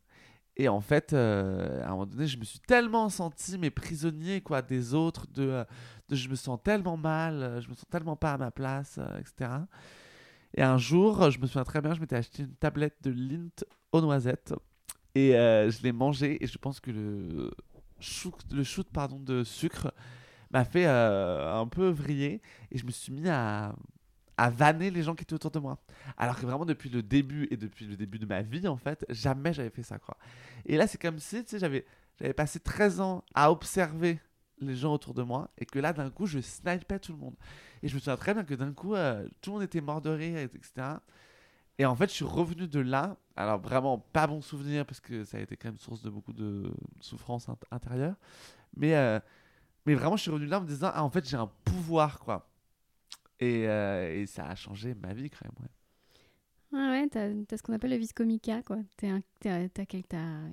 Et en fait, euh, à un moment donné, je me suis tellement senti mais prisonnier quoi des autres, de, euh, je me sens tellement mal, je me sens tellement pas à ma place, etc. Et un jour, je me souviens très bien, je m'étais acheté une tablette de Lint aux noisettes et je l'ai mangé et je pense que le shoot, le shoot pardon, de sucre m'a fait euh, un peu vriller et je me suis mis à, à vanner les gens qui étaient autour de moi. Alors que vraiment depuis le début et depuis le début de ma vie en fait, jamais j'avais fait ça quoi. Et là c'est comme si tu sais j'avais passé 13 ans à observer les gens autour de moi et que là d'un coup je snipais tout le monde. Et je me souviens très bien que d'un coup euh, tout le monde était mort de rire et- etc. Et en fait je suis revenu de là, alors vraiment pas bon souvenir parce que ça a été quand même source de beaucoup de souffrance int- intérieure, mais euh, mais vraiment je suis revenu là en me disant ah en fait j'ai un pouvoir quoi. Et, euh, et ça a changé ma vie quand même. ouais. Ah ouais, t'as as ce qu'on appelle le vis comica, quoi. Un- T'as t'as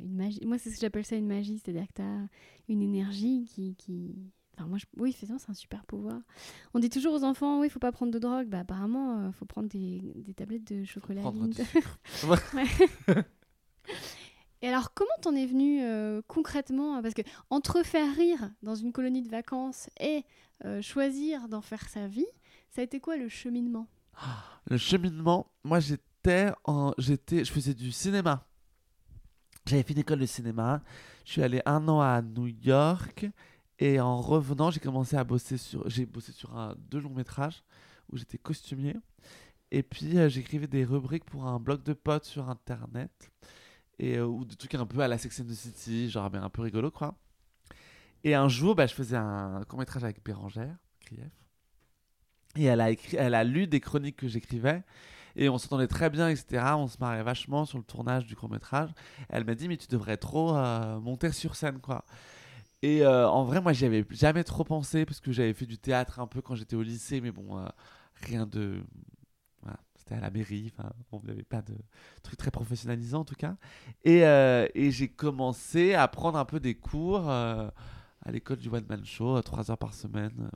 une magie. Moi, c'est ce que j'appelle ça une magie, c'est-à-dire que t'as une énergie qui. qui... Enfin, moi, je... oui, c'est un super pouvoir. On dit toujours aux enfants, oui, il faut pas prendre de drogue. Bah, apparemment, il faut prendre des, des tablettes de chocolat. Prendre du sucre. Et alors, comment t'en es venu euh, concrètement Parce que entre faire rire dans une colonie de vacances et euh, choisir d'en faire sa vie, ça a été quoi le cheminement? Le cheminement, moi j'étais en j'étais je faisais du cinéma. J'avais fait une école de cinéma. Je suis allé un an à New York et en revenant, j'ai commencé à bosser sur j'ai bossé sur un deux longs métrages où j'étais costumier et puis euh, j'écrivais des rubriques pour un blog de potes sur internet et euh, ou des trucs un peu à la Sex and the City, genre mais un peu rigolo quoi. Et un jour, bah, je faisais un court métrage avec Bérangère, Krief. Et elle a, écrit, elle a lu des chroniques que j'écrivais. Et on s'entendait très bien, etc. On se marrait vachement sur le tournage du court métrage. Elle m'a dit, mais tu devrais trop euh, monter sur scène, quoi. Et euh, en vrai, moi, j'y avais jamais trop pensé parce que j'avais fait du théâtre un peu quand j'étais au lycée, mais bon, rien de. C'était à la mairie, enfin, on n'avait pas de truc très professionnalisant en tout cas. Et, et j'ai commencé à prendre un peu des cours à l'école du One Man Show, trois heures par semaine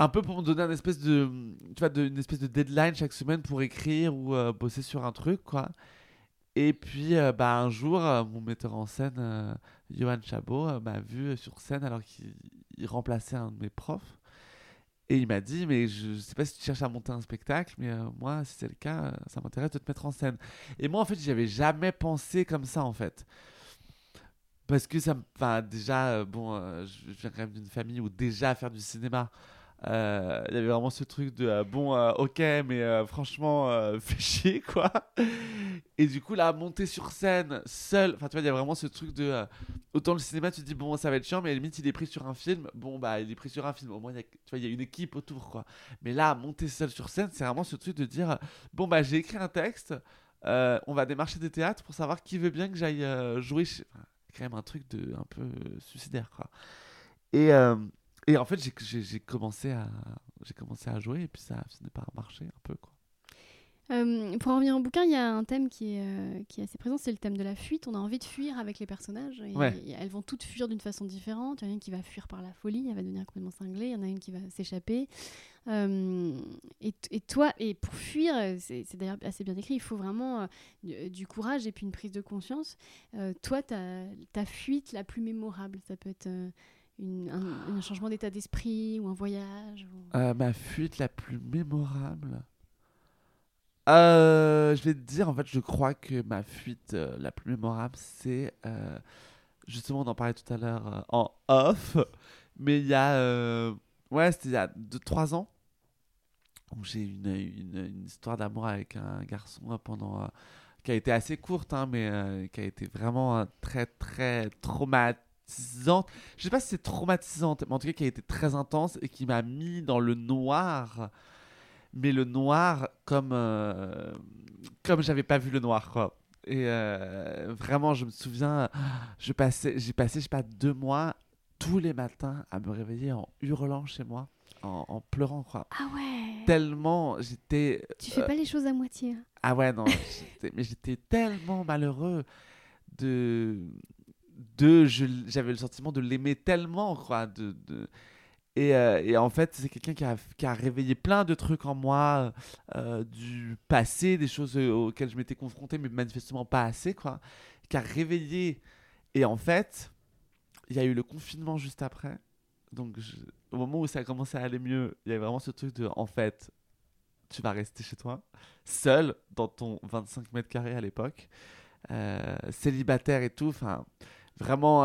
un peu pour me donner un espèce de, tu vois, une espèce de deadline chaque semaine pour écrire ou euh, bosser sur un truc, quoi. Et puis, euh, bah, un jour, euh, mon metteur en scène, Johan Chabot, m'a vu sur scène alors qu'il remplaçait un de mes profs. Et il m'a dit, mais je, sais pas si tu cherches à monter un spectacle, mais moi, si c'est le cas, ça m'intéresse de te mettre en scène. Et moi, en fait, j'y avais jamais pensé comme ça, en fait. Parce que ça me. Enfin, déjà, bon, je viens quand même d'une famille où déjà faire du cinéma, euh, il y avait vraiment ce truc de euh, bon, euh, ok, mais franchement, fais chier quoi. Et du coup, là, monter sur scène seul, enfin, tu vois, il y a vraiment ce truc de autant le cinéma, tu te dis bon, ça va être chiant, mais à la limite, il est pris sur un film, bon, bah, il est pris sur un film, au moins, y a, tu vois, il y a une équipe autour quoi. Mais là, monter seul sur scène, c'est vraiment ce truc de dire bon, bah, j'ai écrit un texte, on va démarcher des théâtres pour savoir qui veut bien que j'aille jouer. Chez... Enfin, quand même un truc de un peu suicidaire quoi. Et. Et en fait, j'ai commencé, à, commencé à jouer et puis ça n'est pas marché un peu. Quoi. Euh, pour en revenir au bouquin, il y a un thème qui est, euh, qui est assez présent, c'est le thème de la fuite. On a envie de fuir avec les personnages. Et, elles vont toutes fuir d'une façon différente. Il y en a une qui va fuir par la folie, elle va devenir complètement cinglée. Il y en a une qui va s'échapper. Euh, et, et, toi, et pour fuir, c'est d'ailleurs assez bien écrit, il faut vraiment du, courage et puis une prise de conscience. toi, ta fuite la plus mémorable, ça peut être un, changement d'état d'esprit ou un voyage euh, Ma fuite la plus mémorable euh, Je vais te dire, en fait, je crois que ma fuite euh, la plus mémorable, c'est. justement, on en parlait tout à l'heure en off, mais il y a. ouais, c'était il y a 2-3 ans. J'ai une, une, une, histoire d'amour avec un garçon pendant. qui a été assez courte, hein, mais qui a été vraiment très, très traumatique traumatisante. Je sais pas si c'est traumatisante, mais en tout cas qui a été très intense et qui m'a mis dans le noir. Mais le noir comme euh, comme j'avais pas vu le noir quoi. Et euh, vraiment, je me souviens, je passais, j'ai passé je sais pas deux mois tous les matins à me réveiller en hurlant chez moi, en, pleurant quoi. Ah ouais. Tellement j'étais. Tu fais euh, pas les choses à moitié. Hein. Ah ouais non, mais j'étais tellement malheureux de de j'avais le sentiment de l'aimer tellement quoi de, de et, euh, et, en fait c'est quelqu'un qui a, qui a, réveillé plein de trucs en moi euh, du passé des choses auxquelles je m'étais confronté mais manifestement pas assez quoi qui a réveillé. Et en fait il y a eu le confinement juste après. Donc au moment où ça a commencé à aller mieux il y avait vraiment ce truc de en fait tu vas rester chez toi seul dans ton 25 mètres carrés à l'époque euh, célibataire et tout enfin vraiment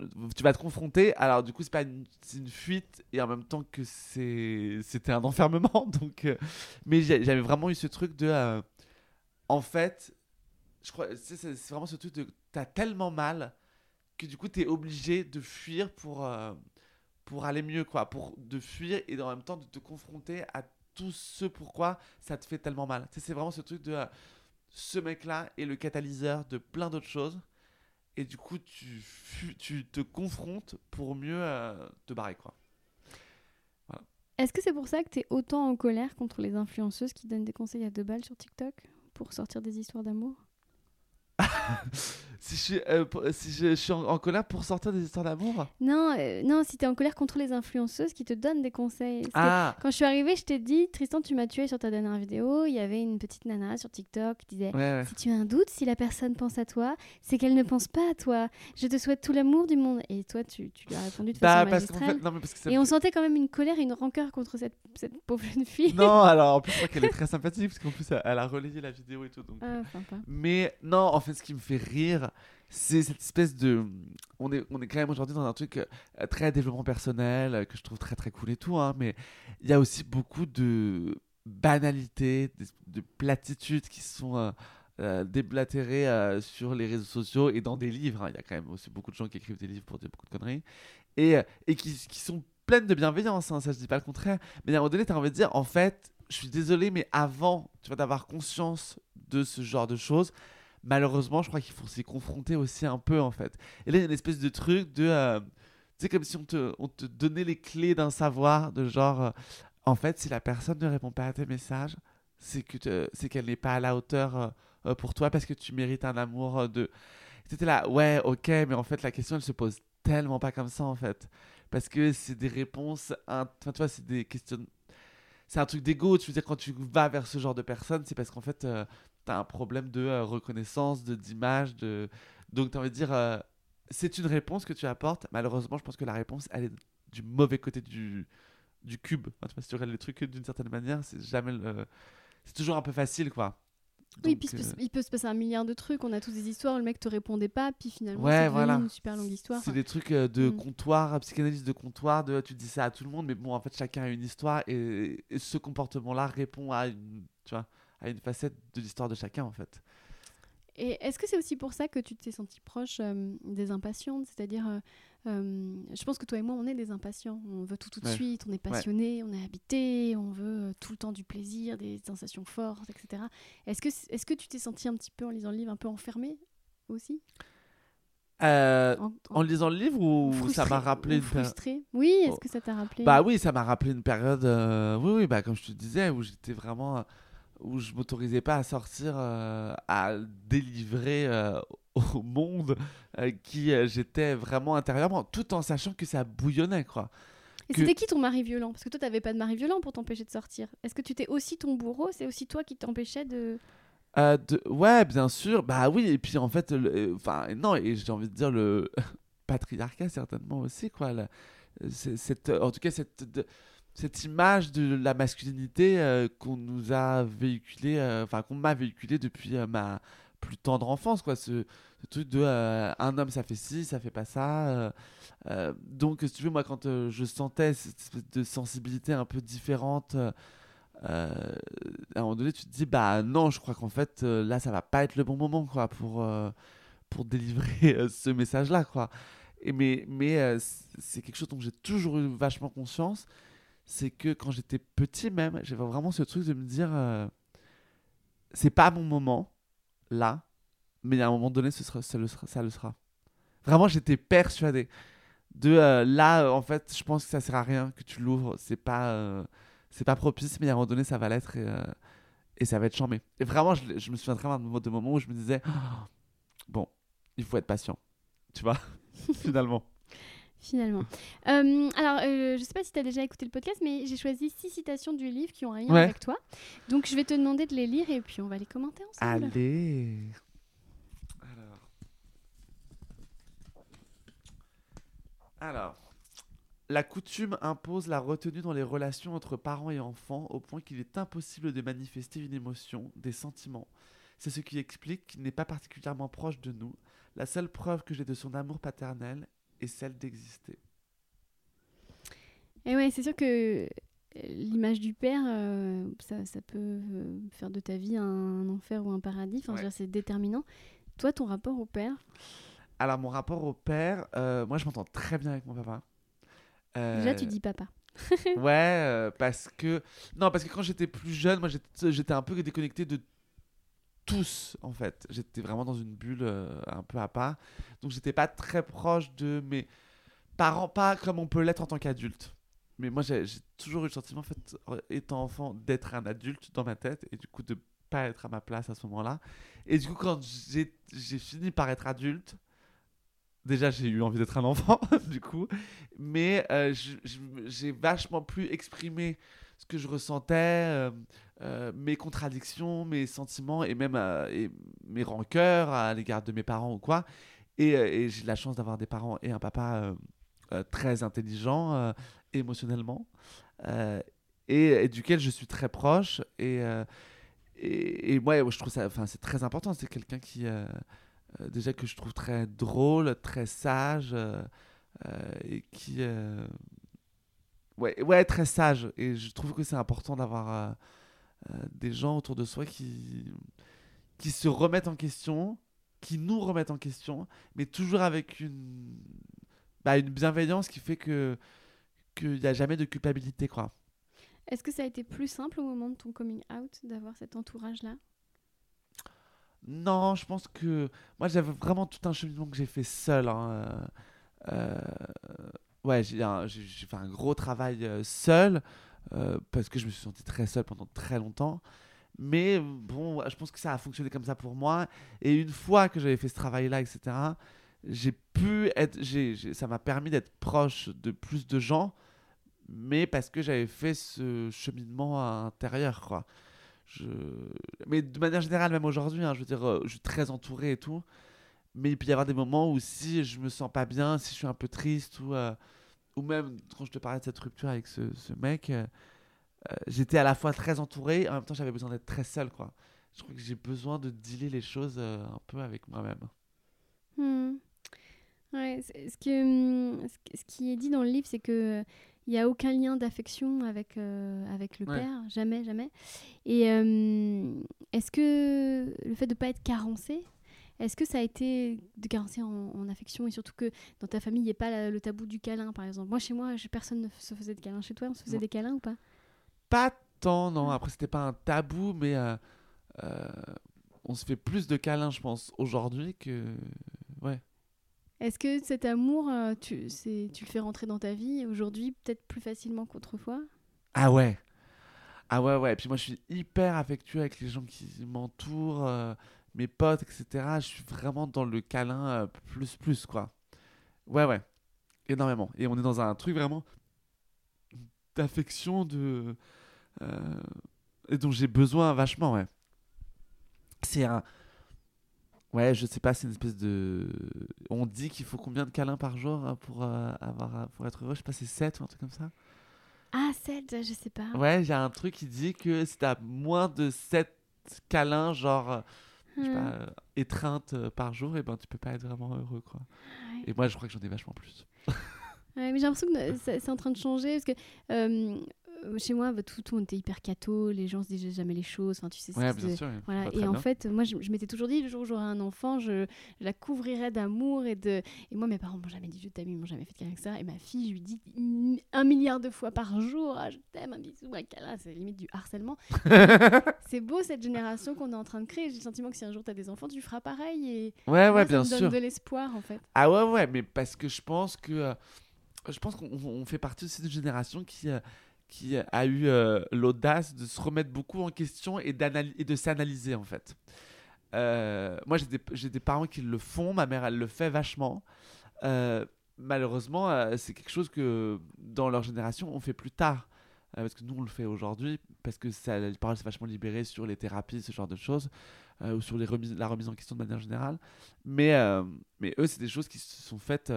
euh, tu vas te confronter. Alors, du coup, c'est pas une, fuite et en même temps que c'était un enfermement. Donc, euh, mais j'avais vraiment eu ce truc de. Euh, en fait, je crois, c'est vraiment ce truc de. T'as tellement mal que du coup, t'es obligé de fuir pour, pour aller mieux, quoi. Pour de fuir et en même temps de te confronter à tout ce pourquoi ça te fait tellement mal. C'est vraiment ce truc de. ce mec-là est le catalyseur de plein d'autres choses et du coup tu, tu te confrontes pour mieux euh, te barrer quoi. Est-ce que c'est pour ça que tu es autant en colère contre les influenceuses qui donnent des conseils à deux balles sur TikTok pour sortir des histoires d'amour? si je suis, euh, si je, suis en, colère pour sortir des histoires d'amour Non, euh, non, si tu es en colère contre les influenceuses qui te donnent des conseils. Ah. Quand je suis arrivée, je t'ai dit, Tristan, tu m'as tué sur ta dernière vidéo. Il y avait une petite nana sur TikTok qui disait Si tu as un doute, si la personne pense à toi, c'est qu'elle ne pense pas à toi. Je te souhaite tout l'amour du monde. Et toi, tu, tu lui as répondu de bah, façon magistrale. et on sentait quand même une colère et une rancœur contre cette, cette pauvre jeune fille. Non, alors en plus, je crois qu'elle est très sympathique parce qu'en plus, elle a relayé la vidéo et tout. Donc... Ah, sympa. Mais non, en fait, ce qui me fait rire, c'est cette espèce de. On est, on est quand même aujourd'hui dans un truc euh, très développement personnel, euh, que je trouve très très cool et tout, hein, mais il y a aussi beaucoup de banalités, de, platitudes qui sont euh, déblatérer euh, sur les réseaux sociaux et dans des livres. hein. Il y a quand même aussi beaucoup de gens qui écrivent des livres pour dire beaucoup de conneries. Et, et qui, qui sont pleines de bienveillance, hein, ça je dis pas le contraire. Mais à un moment donné, tu as envie de dire, en fait, je suis désolé, mais avant tu vois, d'avoir conscience de ce genre de choses, malheureusement, je crois qu'il faut s'y confronter aussi un peu, en fait. Et là, il y a une espèce de truc de... euh, tu sais, comme si on te, on te donnait les clés d'un savoir, de genre, euh, en fait, si la personne ne répond pas à tes messages, c'est que c'est qu'elle n'est pas à la hauteur euh, euh, pour toi parce que tu mérites un amour de. C'était là, ouais, ok, mais en fait, la question, elle se pose tellement pas comme ça, en fait. Parce que c'est des réponses. Enfin, tu vois, c'est des questions. C'est un truc d'ego. Tu veux dire, quand tu vas vers ce genre de personne, c'est parce qu'en fait, euh, t'as un problème de euh, reconnaissance, de d'image. De... Donc, t'as envie de dire, euh, c'est une réponse que tu apportes. Malheureusement, je pense que la réponse, elle est du mauvais côté du, cube. Tu vois, si tu regardes les trucs d'une certaine manière, c'est jamais. C'est toujours un peu facile, quoi. Oui, puis euh, peut- il peut se passer un milliard de trucs. On a tous des histoires, le mec te répondait pas, puis finalement, Ouais, c'est voilà. une super longue histoire. C'est des trucs euh, de Mm. comptoir, psychanalyse de comptoir, de tu dis ça à tout le monde, mais bon, en fait, chacun a une histoire et, et ce comportement-là répond à une, tu vois, à une facette de l'histoire de chacun, en fait. Et est-ce que c'est aussi pour ça que tu t'es senti proche euh, des impatientes? C'est-à-dire, euh, euh, je pense que toi et moi, on est des impatients. On veut tout tout de Ouais. suite, on est passionné, on est habité, on veut euh, tout le temps du plaisir, des sensations fortes, etc. Est-ce que, est-ce que tu t'es senti un petit peu, en lisant le livre, un peu enfermé aussi? Euh, En- en lisant le livre ou ça m'a rappelé une période frustré? Oui, est-ce Oh. que ça t'a rappelé? Bah oui, ça m'a rappelé une période, euh, oui, oui, bah comme je te disais, où j'étais vraiment, où je m'autorisais pas à sortir, euh, à délivrer euh, au monde euh, qui j'étais vraiment intérieurement, tout en sachant que ça bouillonnait, quoi. Et que- c'était qui ton mari violent? Parce que toi, t'avais pas de mari violent pour t'empêcher de sortir. Est-ce que tu t'es aussi ton bourreau? C'est aussi toi qui t'empêchais de... De... Ouais, bien sûr. Bah oui, et puis en fait, le- enfin, non, et j'ai envie de dire le patriarcat certainement aussi, quoi. la- Cette, en tout cas, cette, de- cette image de la masculinité euh, qu'on nous a véhiculée, euh, enfin, qu'on m'a véhiculée depuis euh, ma plus tendre enfance, quoi. Ce, truc de un homme, ça fait ci, ça fait pas ça. donc, si tu veux, moi, quand je sentais cette de sensibilité un peu différente. à un moment donné, tu te dis, bah non, je crois qu'en fait, là, ça va pas être le bon moment, quoi, pour, pour délivrer ce message-là, quoi. Et mais mais c'est quelque chose dont j'ai toujours eu vachement conscience, c'est que quand j'étais petit même, j'avais vraiment ce truc de me dire, euh, c'est pas mon moment, là, mais à un moment donné, ce sera, ça, le sera, ça sera. Vraiment, j'étais persuadé de euh, là, en fait, je pense que ça sert à rien que tu l'ouvres, c'est pas... euh, c'est pas propice, mais à un moment donné, ça va l'être et, ça va être chambé. Et vraiment, je, je me souviens très bien de moments où je me disais, Oh, bon, il faut être patient, tu vois, finalement. Finalement. Euh, alors, euh, je sais pas si tu as déjà écouté le podcast, mais j'ai choisi six citations du livre qui ont un lien Ouais. avec toi. Donc, je vais te demander de les lire et puis on va les commenter ensemble. Allez. Alors. Alors. La coutume impose la retenue dans les relations entre parents et enfants au point qu'il est impossible de manifester une émotion, des sentiments. C'est ce qui explique qu'il n'est pas particulièrement proche de nous. La seule preuve que j'ai de son amour paternel est celle d'exister. Et ouais, c'est sûr que euh, l'image du père, euh, ça, ça peut euh, faire de ta vie un enfer ou un paradis. Enfin, Ouais. c'est déterminant. Toi, ton rapport au père? Alors, mon rapport au père, euh, moi je m'entends très bien avec mon papa. Déjà, Euh, tu dis papa. Ouais, parce que. Non, parce que quand j'étais plus jeune, moi j'étais j'étais un peu déconnecté de tous, en fait. J'étais vraiment dans une bulle euh, un peu à part. Donc j'étais pas très proche de mes parents, pas comme on peut l'être en tant qu'adulte. Mais moi j'ai toujours eu le sentiment, en fait, étant enfant, d'être un adulte dans ma tête et du coup de pas être à ma place à ce moment-là. Et du coup, quand j'ai fini par être adulte, déjà j'ai eu envie d'être un enfant, du coup, mais euh, j'ai vachement plus exprimé ce que je ressentais, euh, euh, mes contradictions, mes sentiments et même euh, mes rancœurs à l'égard de mes parents ou quoi. Et, euh, j'ai la chance d'avoir des parents et un papa très intelligent émotionnellement et, duquel je suis très proche. Et, et, moi, je trouve ça, enfin, c'est très important. C'est quelqu'un qui, déjà que je trouve très drôle, très sage et qui, ouais, ouais, très sage. Et je trouve que c'est important d'avoir des gens autour de soi qui qui se remettent en question, qui nous remettent en question, mais toujours avec une, bah, une bienveillance qui fait que qu'il n'y a jamais de culpabilité, quoi. Est-ce que ça a été plus simple au moment de ton coming out d'avoir cet entourage-là? Non, je pense que moi j'avais vraiment tout un cheminement que j'ai fait seul. hein, euh, euh, ouais, j'ai un- fait un gros travail euh, seul euh, parce que je me suis senti très seul pendant très longtemps. Mais bon, je pense que ça a fonctionné comme ça pour moi. Et une fois que j'avais fait ce travail-là, etc., j'ai pu être. j'ai- ça m'a permis d'être proche de plus de gens, mais parce que j'avais fait ce cheminement intérieur, quoi. Je... Mais de manière générale, même aujourd'hui, hein, je veux dire, euh, je suis très entouré et tout. Mais il peut y avoir des moments où si je me sens pas bien, si je suis un peu triste, ou, euh, ou même quand je te parlais de cette rupture avec ce, ce mec, euh, euh, j'étais à la fois très entouré, en même temps j'avais besoin d'être très seul, quoi. Je crois que j'ai besoin de dealer les choses euh, un peu avec moi-même. Hmm. Ouais, c'est- ce, que, ce que- ce qui est dit dans le livre, c'est que il n'y a aucun lien d'affection avec, euh, avec le Ouais. père, jamais, jamais. Et euh, est-ce que le fait de ne pas être carencé, est-ce que ça a été de carencer en, en affection et surtout que dans ta famille, il n'y ait pas la- le tabou du câlin, par exemple? Moi, chez moi, personne ne se faisait de câlin. Chez toi, on se faisait des câlins ou pas? Pas tant, non. Après, c'était pas un tabou, mais euh, euh, on se fait plus de câlins, je pense, aujourd'hui que. Ouais. Est-ce que cet amour, euh, tu, tu le fais rentrer dans ta vie aujourd'hui, peut-être plus facilement qu'autrefois? Ah ouais. Ah ouais, ouais. Et puis moi, je suis hyper affectueux avec les gens qui m'entourent, euh, mes potes, etc. Je suis vraiment dans le câlin euh, plus, plus, quoi. Ouais, ouais. Énormément. Et on est dans un truc vraiment d'affection, de. euh, et dont j'ai besoin vachement, ouais. C'est un. Ouais, je sais pas, c'est une espèce de. On dit qu'il faut combien de câlins par jour hein, pour, euh, avoir, pour être heureux? Je sais pas, c'est 7 ou un truc comme ça? Ah, celle, je sais pas. Ouais, j'ai un truc qui dit que si t'as moins de 7 câlins, genre, je sais pas, euh, étreintes euh, par jour, et ben tu peux pas être vraiment heureux, quoi. Ouais. Et moi, je crois que j'en ai vachement plus. Ouais, mais j'ai l'impression que euh, c'est en train de changer parce que euh, chez moi, bah, tout, tout le monde était hyper catho, les gens se disaient jamais les choses. Enfin, tu sais, Ouais, bien sûr. Voilà, et en fait, moi, je, je m'étais toujours dit, le jour où j'aurai un enfant, je, je la couvrirai d'amour et de. Et moi, mes parents m'ont jamais dit je t'aime, ils m'ont jamais fait de câlin que ça. Et ma fille, je lui dis un milliard de fois par jour, ah, je t'aime, un bisou, un câlin, c'est limite du harcèlement. c'est beau cette génération qu'on est en train de créer. J'ai le sentiment que si un jour tu as des enfants, tu feras pareil. Et Ouais, ouais, ça bien me donne sûr. de l'espoir, en fait. Ah ouais, ouais, mais parce que je pense que. euh, je pense qu'on on fait partie aussi d'une génération qui, euh, qui a eu euh, l'audace de se remettre beaucoup en question et, de s'analyser, en fait. Euh, moi, j'ai des, parents qui le font, ma mère, elle le fait vachement. Euh, malheureusement, c'est quelque chose que dans leur génération, on fait plus tard. Parce que nous, on le fait aujourd'hui, parce que ça, la parole s'est vachement libérée sur les thérapies, ce genre de choses, ou sur les la remise en question de manière générale. Mais, mais eux, c'est des choses qui se sont faites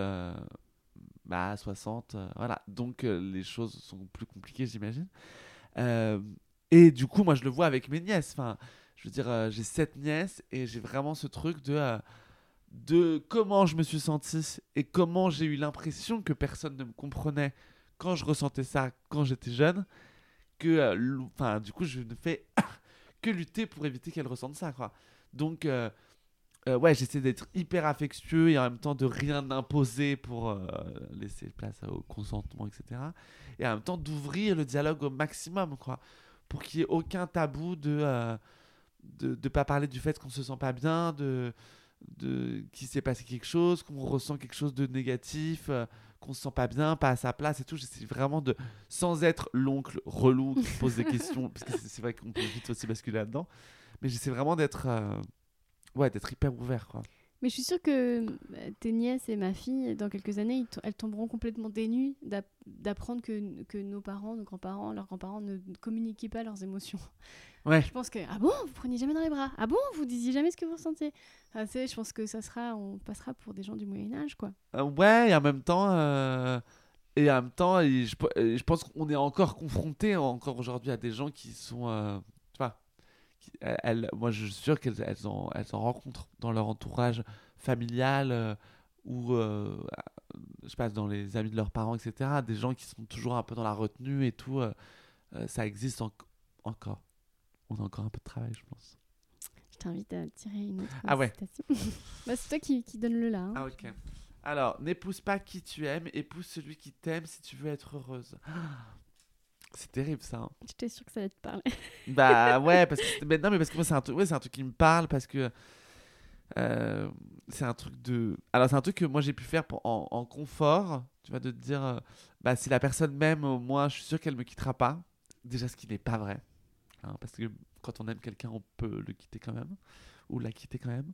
bah, à 60. euh, voilà. Donc, euh, les choses sont plus compliquées, j'imagine. Euh, et du coup, moi, je le vois avec mes nièces. Enfin, je veux dire, j'ai sept nièces et j'ai vraiment ce truc de, de comment je me suis senti et comment j'ai eu l'impression que personne ne me comprenait quand je ressentais ça quand j'étais jeune. Que, enfin, du coup, je ne fais que lutter pour éviter qu'elles ressentent ça, quoi. Donc, euh, ouais, j'essaie d'être hyper affectueux et en même temps de rien imposer pour euh, laisser place au consentement, etc. Et en même temps d'ouvrir le dialogue au maximum, quoi. Pour qu'il n'y ait aucun tabou de euh, de ne pas parler du fait qu'on se sent pas bien, de, de qu'il s'est passé quelque chose, qu'on ressent quelque chose de négatif, euh, qu'on se sent pas bien, pas à sa place et tout. J'essaie vraiment de, sans être l'oncle relou qui pose des questions, parce que c'est vrai qu'on peut vite aussi basculer là-dedans, mais j'essaie vraiment d'être ouais, d'être hyper ouvert, quoi. Mais je suis sûre que euh, tes nièces et ma fille, dans quelques années, elles tomberont complètement dénues d'app- d'apprendre que, que nos parents, nos grands-parents, leurs grands-parents ne communiquaient pas leurs émotions. Ouais. Je pense que, ah bon, vous preniez jamais dans les bras? Ah bon, vous disiez jamais ce que vous ressentiez? Ah, tu sais, Je pense que ça sera, on passera pour des gens du Moyen-Âge, quoi. Euh, ouais, et en même temps, euh, et en même temps, je, pense qu'on est encore confronté encore aujourd'hui à des gens qui sont, euh, elles, moi je suis sûr qu'elles elles en, elles en rencontrent dans leur entourage familial euh, ou, euh, je sais pas, dans les amis de leurs parents, etc. Des gens qui sont toujours un peu dans la retenue et tout. euh, euh, ça existe en- encore. On a encore un peu de travail, je pense. Je t'invite à tirer une autre Ah ouais. citation. bah, c'est toi qui, qui donne le là. hein. Ah ok. Alors, n'épouse pas qui tu aimes, épouse celui qui t'aime si tu veux être heureuse. C'est terrible ça. hein. J'étais sûre que ça allait te parler. Bah ouais, parce que mais non, mais parce que moi c'est un truc, ouais, c'est un truc qui me parle parce que euh, c'est un truc de. Alors c'est un truc que moi j'ai pu faire pour- en, en confort, tu vois, de te dire, euh, bah si la personne m'aime, au moins je suis sûr qu'elle me quittera pas. Déjà ce qui n'est pas vrai, hein, parce que quand on aime quelqu'un, on peut le quitter quand même ou la quitter quand même.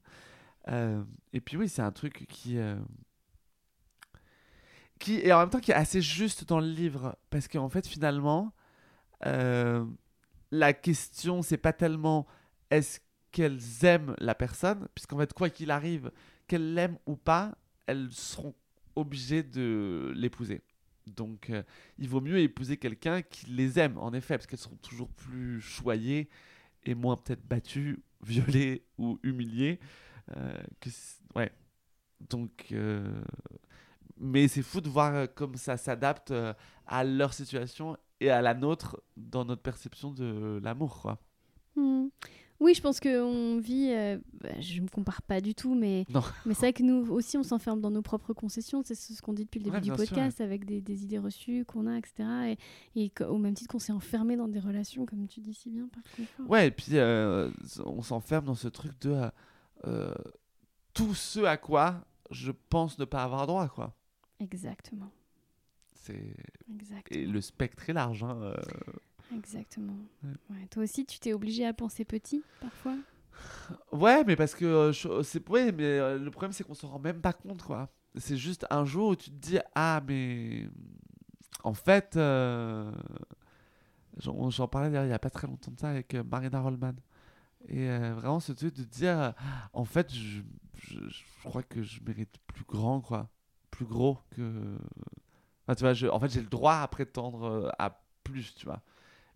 Euh, et puis oui, c'est un truc qui euh, qui et en même temps qui est assez juste dans le livre parce qu'en fait finalement. euh, la question, c'est pas tellement est-ce qu'elles aiment la personne, puisqu'en fait, quoi qu'il arrive, qu'elles l'aiment ou pas, elles seront obligées de l'épouser. Donc, euh, il vaut mieux épouser quelqu'un qui les aime, en effet, parce qu'elles seront toujours plus choyées et moins peut-être battues, violées ou humiliées. euh, ouais. Donc, mais c'est fou de voir euh, comme ça s'adapte euh, à leur situation et à la nôtre dans notre perception de l'amour, quoi. Hmm. Oui, je pense qu'on vit. euh, bah, je me compare pas du tout, mais, Non. mais c'est vrai que nous aussi, on s'enferme dans nos propres concessions. C'est ce qu'on dit depuis le début Ouais, du sûr, podcast, avec des, des idées reçues qu'on a, etc. Et, au même titre qu'on s'est enfermé dans des relations, comme tu dis si bien, par confort. Ouais, et puis euh, on s'enferme dans ce truc de euh, tout ce à quoi je pense ne pas avoir droit, quoi. Exactement. C'est Exactement. et le spectre est large. Hein, euh. Exactement. Ouais. Ouais, Toi aussi, tu t'es obligé à penser petit, parfois? Ouais, mais parce que euh, je- c'est ouais, mais euh, le problème c'est qu'on s'en rend même pas compte, quoi. C'est juste un jour où tu te dis ah mais en fait euh, j'en j'en parlais il y a pas très longtemps de ça avec euh, Marina Rollman et euh, vraiment ce truc de dire euh, en fait je, je, je crois que je mérite plus grand quoi, plus gros que Enfin, tu vois, je, en fait j'ai le droit à prétendre euh, à plus, tu vois.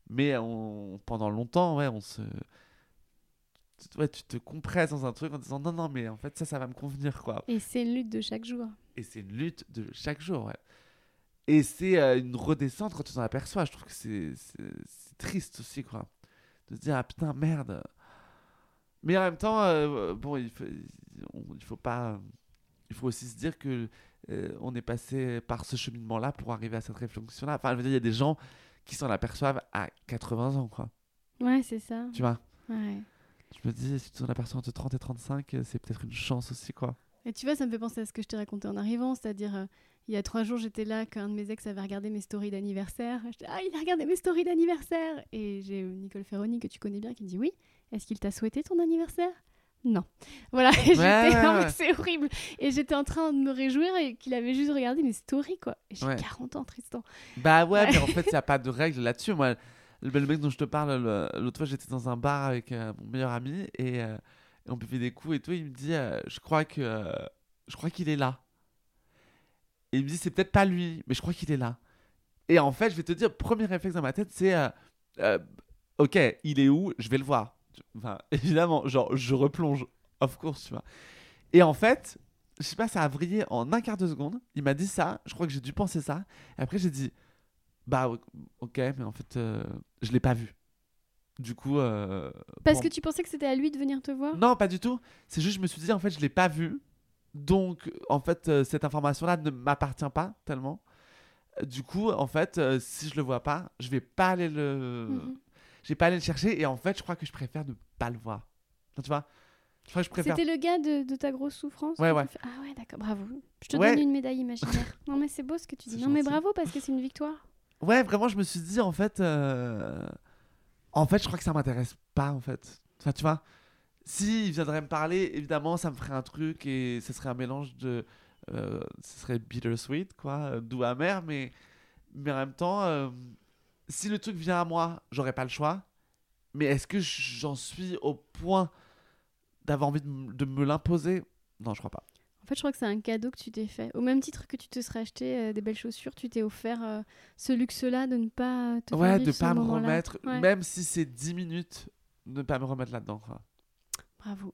Mais on, pendant longtemps, ouais, on se tu- ouais, tu te compresses dans un truc en disant non, non, mais en fait, ça, ça va me convenir, quoi. Et c'est une lutte de chaque jour. Et c'est une lutte de chaque jour, ouais. Et c'est euh, une redescente quand tu t'en aperçois. Je trouve que c'est triste aussi, quoi. De se dire, ah putain, merde. Mais en même temps, euh, bon, il faut, on- il faut pas. Il faut aussi se dire que euh, on est passé par ce cheminement-là pour arriver à cette réflexion-là. Enfin, je veux dire, il y a des gens qui s'en aperçoivent à 80 ans, quoi. Ouais, c'est ça. Tu vois? Ouais. Je me dis, si tu t'en aperçois entre 30 et 35, euh, c'est peut-être une chance aussi, quoi. Et tu vois, ça me fait penser à ce que je t'ai raconté en arrivant, c'est-à-dire, euh, il y a trois jours, j'étais là, qu'un de mes ex avait regardé mes stories d'anniversaire. J'étais, ah, il a regardé mes stories d'anniversaire Et j'ai Nicole Ferroni, que tu connais bien, qui me dit, oui, est-ce qu'il t'a souhaité ton anniversaire? Non. Voilà, ouais, ouais. c'est horrible. Et j'étais en train de me réjouir et qu'il avait juste regardé mes stories, quoi. J'ai Ouais. 40 ans, Tristan. Bah ouais, mais en fait, il n'y a pas de règle là-dessus. Moi, le, le mec dont je te parle, le- l'autre fois, j'étais dans un bar avec euh, mon meilleur ami et, euh, et on buvait des coups et tout. Il me dit, euh, je crois que euh, je crois qu'il est là. Et il me dit, c'est peut-être pas lui, mais je crois qu'il est là. Et en fait, je vais te dire, premier réflexe dans ma tête, c'est, ok, il est où Je vais le voir. Enfin, évidemment, genre, je replonge, of course, tu vois. Et en fait, je sais pas, ça a vrillé en un quart de seconde. Il m'a dit ça, je crois que j'ai dû penser ça. Et après, j'ai dit, bah ok, mais en fait, euh, je l'ai pas vu. Du coup. euh, Parce que tu pensais que c'était à lui de venir te voir? Non, pas du tout. C'est juste, je me suis dit, en fait, je l'ai pas vu. Donc, en fait, euh, cette information-là ne m'appartient pas tellement. Euh, Du coup, en fait, si je le vois pas, je vais pas aller le. Mhm. Vais pas aller le chercher. Et en fait, je crois que je préfère ne pas le voir. Tu vois? Je crois que je préfère. C'était le gars de, de ta grosse souffrance? Ouais, ouais. Ah ouais, d'accord, bravo. Je te Ouais. donne une médaille imaginaire. non, mais c'est beau ce que tu dis. Non, mais bravo parce que c'est une victoire. Ouais, vraiment, je me suis dit, en fait, euh, en fait, je crois que ça m'intéresse pas, en fait. Enfin, tu vois, si il viendrait me parler, évidemment, ça me ferait un truc et ce serait un mélange de, euh, ce serait bittersweet, quoi, euh, doux amer, mais, mais en même temps, euh, si le truc vient à moi, j'aurais pas le choix. Mais est-ce que j'en suis au point d'avoir envie de, me l'imposer? Non, je crois pas. En fait, je crois que c'est un cadeau que tu t'es fait. Au même titre que tu te serais acheté euh, des belles chaussures, tu t'es offert euh, ce luxe-là de ne pas te faire Ouais, vivre de pas me remettre, Ouais. même si c'est 10 minutes, ne pas me remettre là-dedans. Bravo.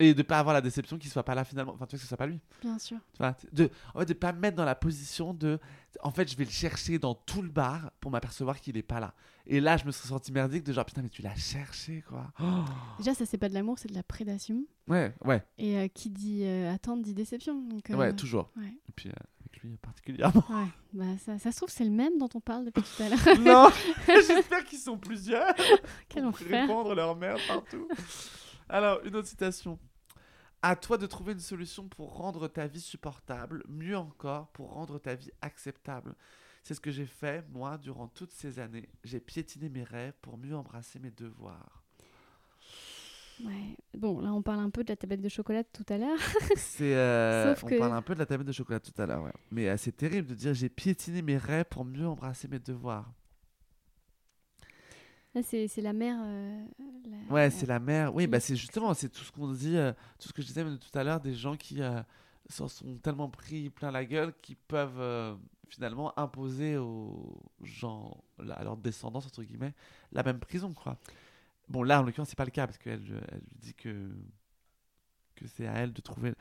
Et de pas avoir la déception qu'il soit pas là finalement. Enfin, tu vois, que ce soit pas lui. Bien sûr. Tu vois, de, en fait, de pas me mettre dans la position de. En fait, je vais le chercher dans tout le bar pour m'apercevoir qu'il est pas là. Et là, je me serais senti merdique de genre, putain, mais tu l'as cherché, quoi. Oh. Déjà, ça, c'est pas de l'amour, c'est de la prédation. Ouais, ouais, Et euh, qui dit euh, attendre dit déception. Donc, euh, ouais, toujours. ouais. Et puis, euh, avec lui particulièrement. Ouais. Bah, ça, ça se trouve, c'est le même dont on parle depuis tout à l'heure. non J'espère qu'ils sont plusieurs. Quel pour enfer. répandre leur merde partout. Alors, une autre citation. À toi de trouver une solution pour rendre ta vie supportable, mieux encore, pour rendre ta vie acceptable. C'est ce que j'ai fait, moi, durant toutes ces années. J'ai piétiné mes rêves pour mieux embrasser mes devoirs. Ouais. Bon, là, on parle un peu de la tablette de chocolat de tout à l'heure. C'est, euh, on que- parle un peu de la tablette de chocolat tout à l'heure, ouais. Mais euh, c'est terrible de dire j'ai piétiné mes rêves pour mieux embrasser mes devoirs. Là, c'est la mère. euh, la- Ouais, c'est la mère. Oui, bah c'est justement, c'est tout ce qu'on dit, euh, tout ce que je disais tout à l'heure, des gens qui euh, s'en sont tellement pris plein la gueule qu'ils peuvent finalement imposer aux gens, à leur descendance entre guillemets, la même prison, quoi. Bon, là, en l'occurrence, c'est pas le cas parce qu'elle elle lui dit que que c'est à elle de trouver.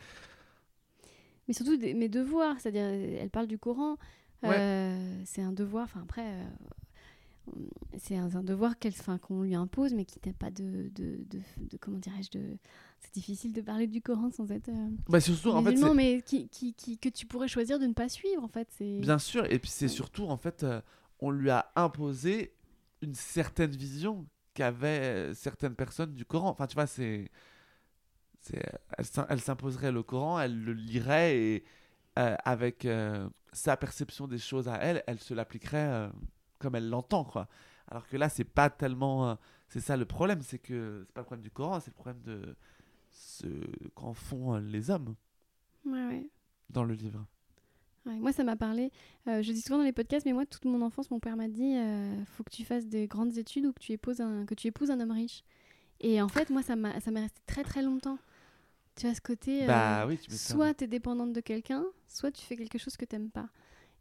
Mais surtout mes devoirs, c'est-à-dire, elle parle du Coran. Ouais. c'est un devoir, enfin après, c'est un, un devoir qu'elle, qu'on lui impose, mais qui n'a pas de, de, de, de- comment dirais-je, de. C'est difficile de parler du Coran sans être euh, Bah surtout, en fait, mais qui, qui, qui- que tu pourrais choisir de ne pas suivre, en fait. C'est. Bien sûr, et puis c'est Ouais. surtout, en fait, euh, on lui a imposé une certaine vision qu'avaient euh, certaines personnes du Coran. Enfin, tu vois, c'est. c'est- Elle, s'im- elle s'imposerait le Coran, elle le lirait et euh, avec sa perception des choses à elle, elle se l'appliquerait comme elle l'entend, quoi. Alors que là, c'est pas tellement. euh, c'est ça le problème, c'est que c'est pas le problème du Coran, c'est le problème de ce qu'en font euh, les hommes Ouais, ouais. dans le livre. Ouais, moi, ça m'a parlé. euh, je dis souvent dans les podcasts, mais moi, toute mon enfance, mon père m'a dit euh, faut que tu fasses des grandes études ou que tu épouses un, que tu épouses un homme riche. Et en fait, moi, ça m'a ça m'est resté très très longtemps. Tu as ce côté. euh, Bah oui, tu soit tu es dépendante de quelqu'un, soit tu fais quelque chose que tu pas.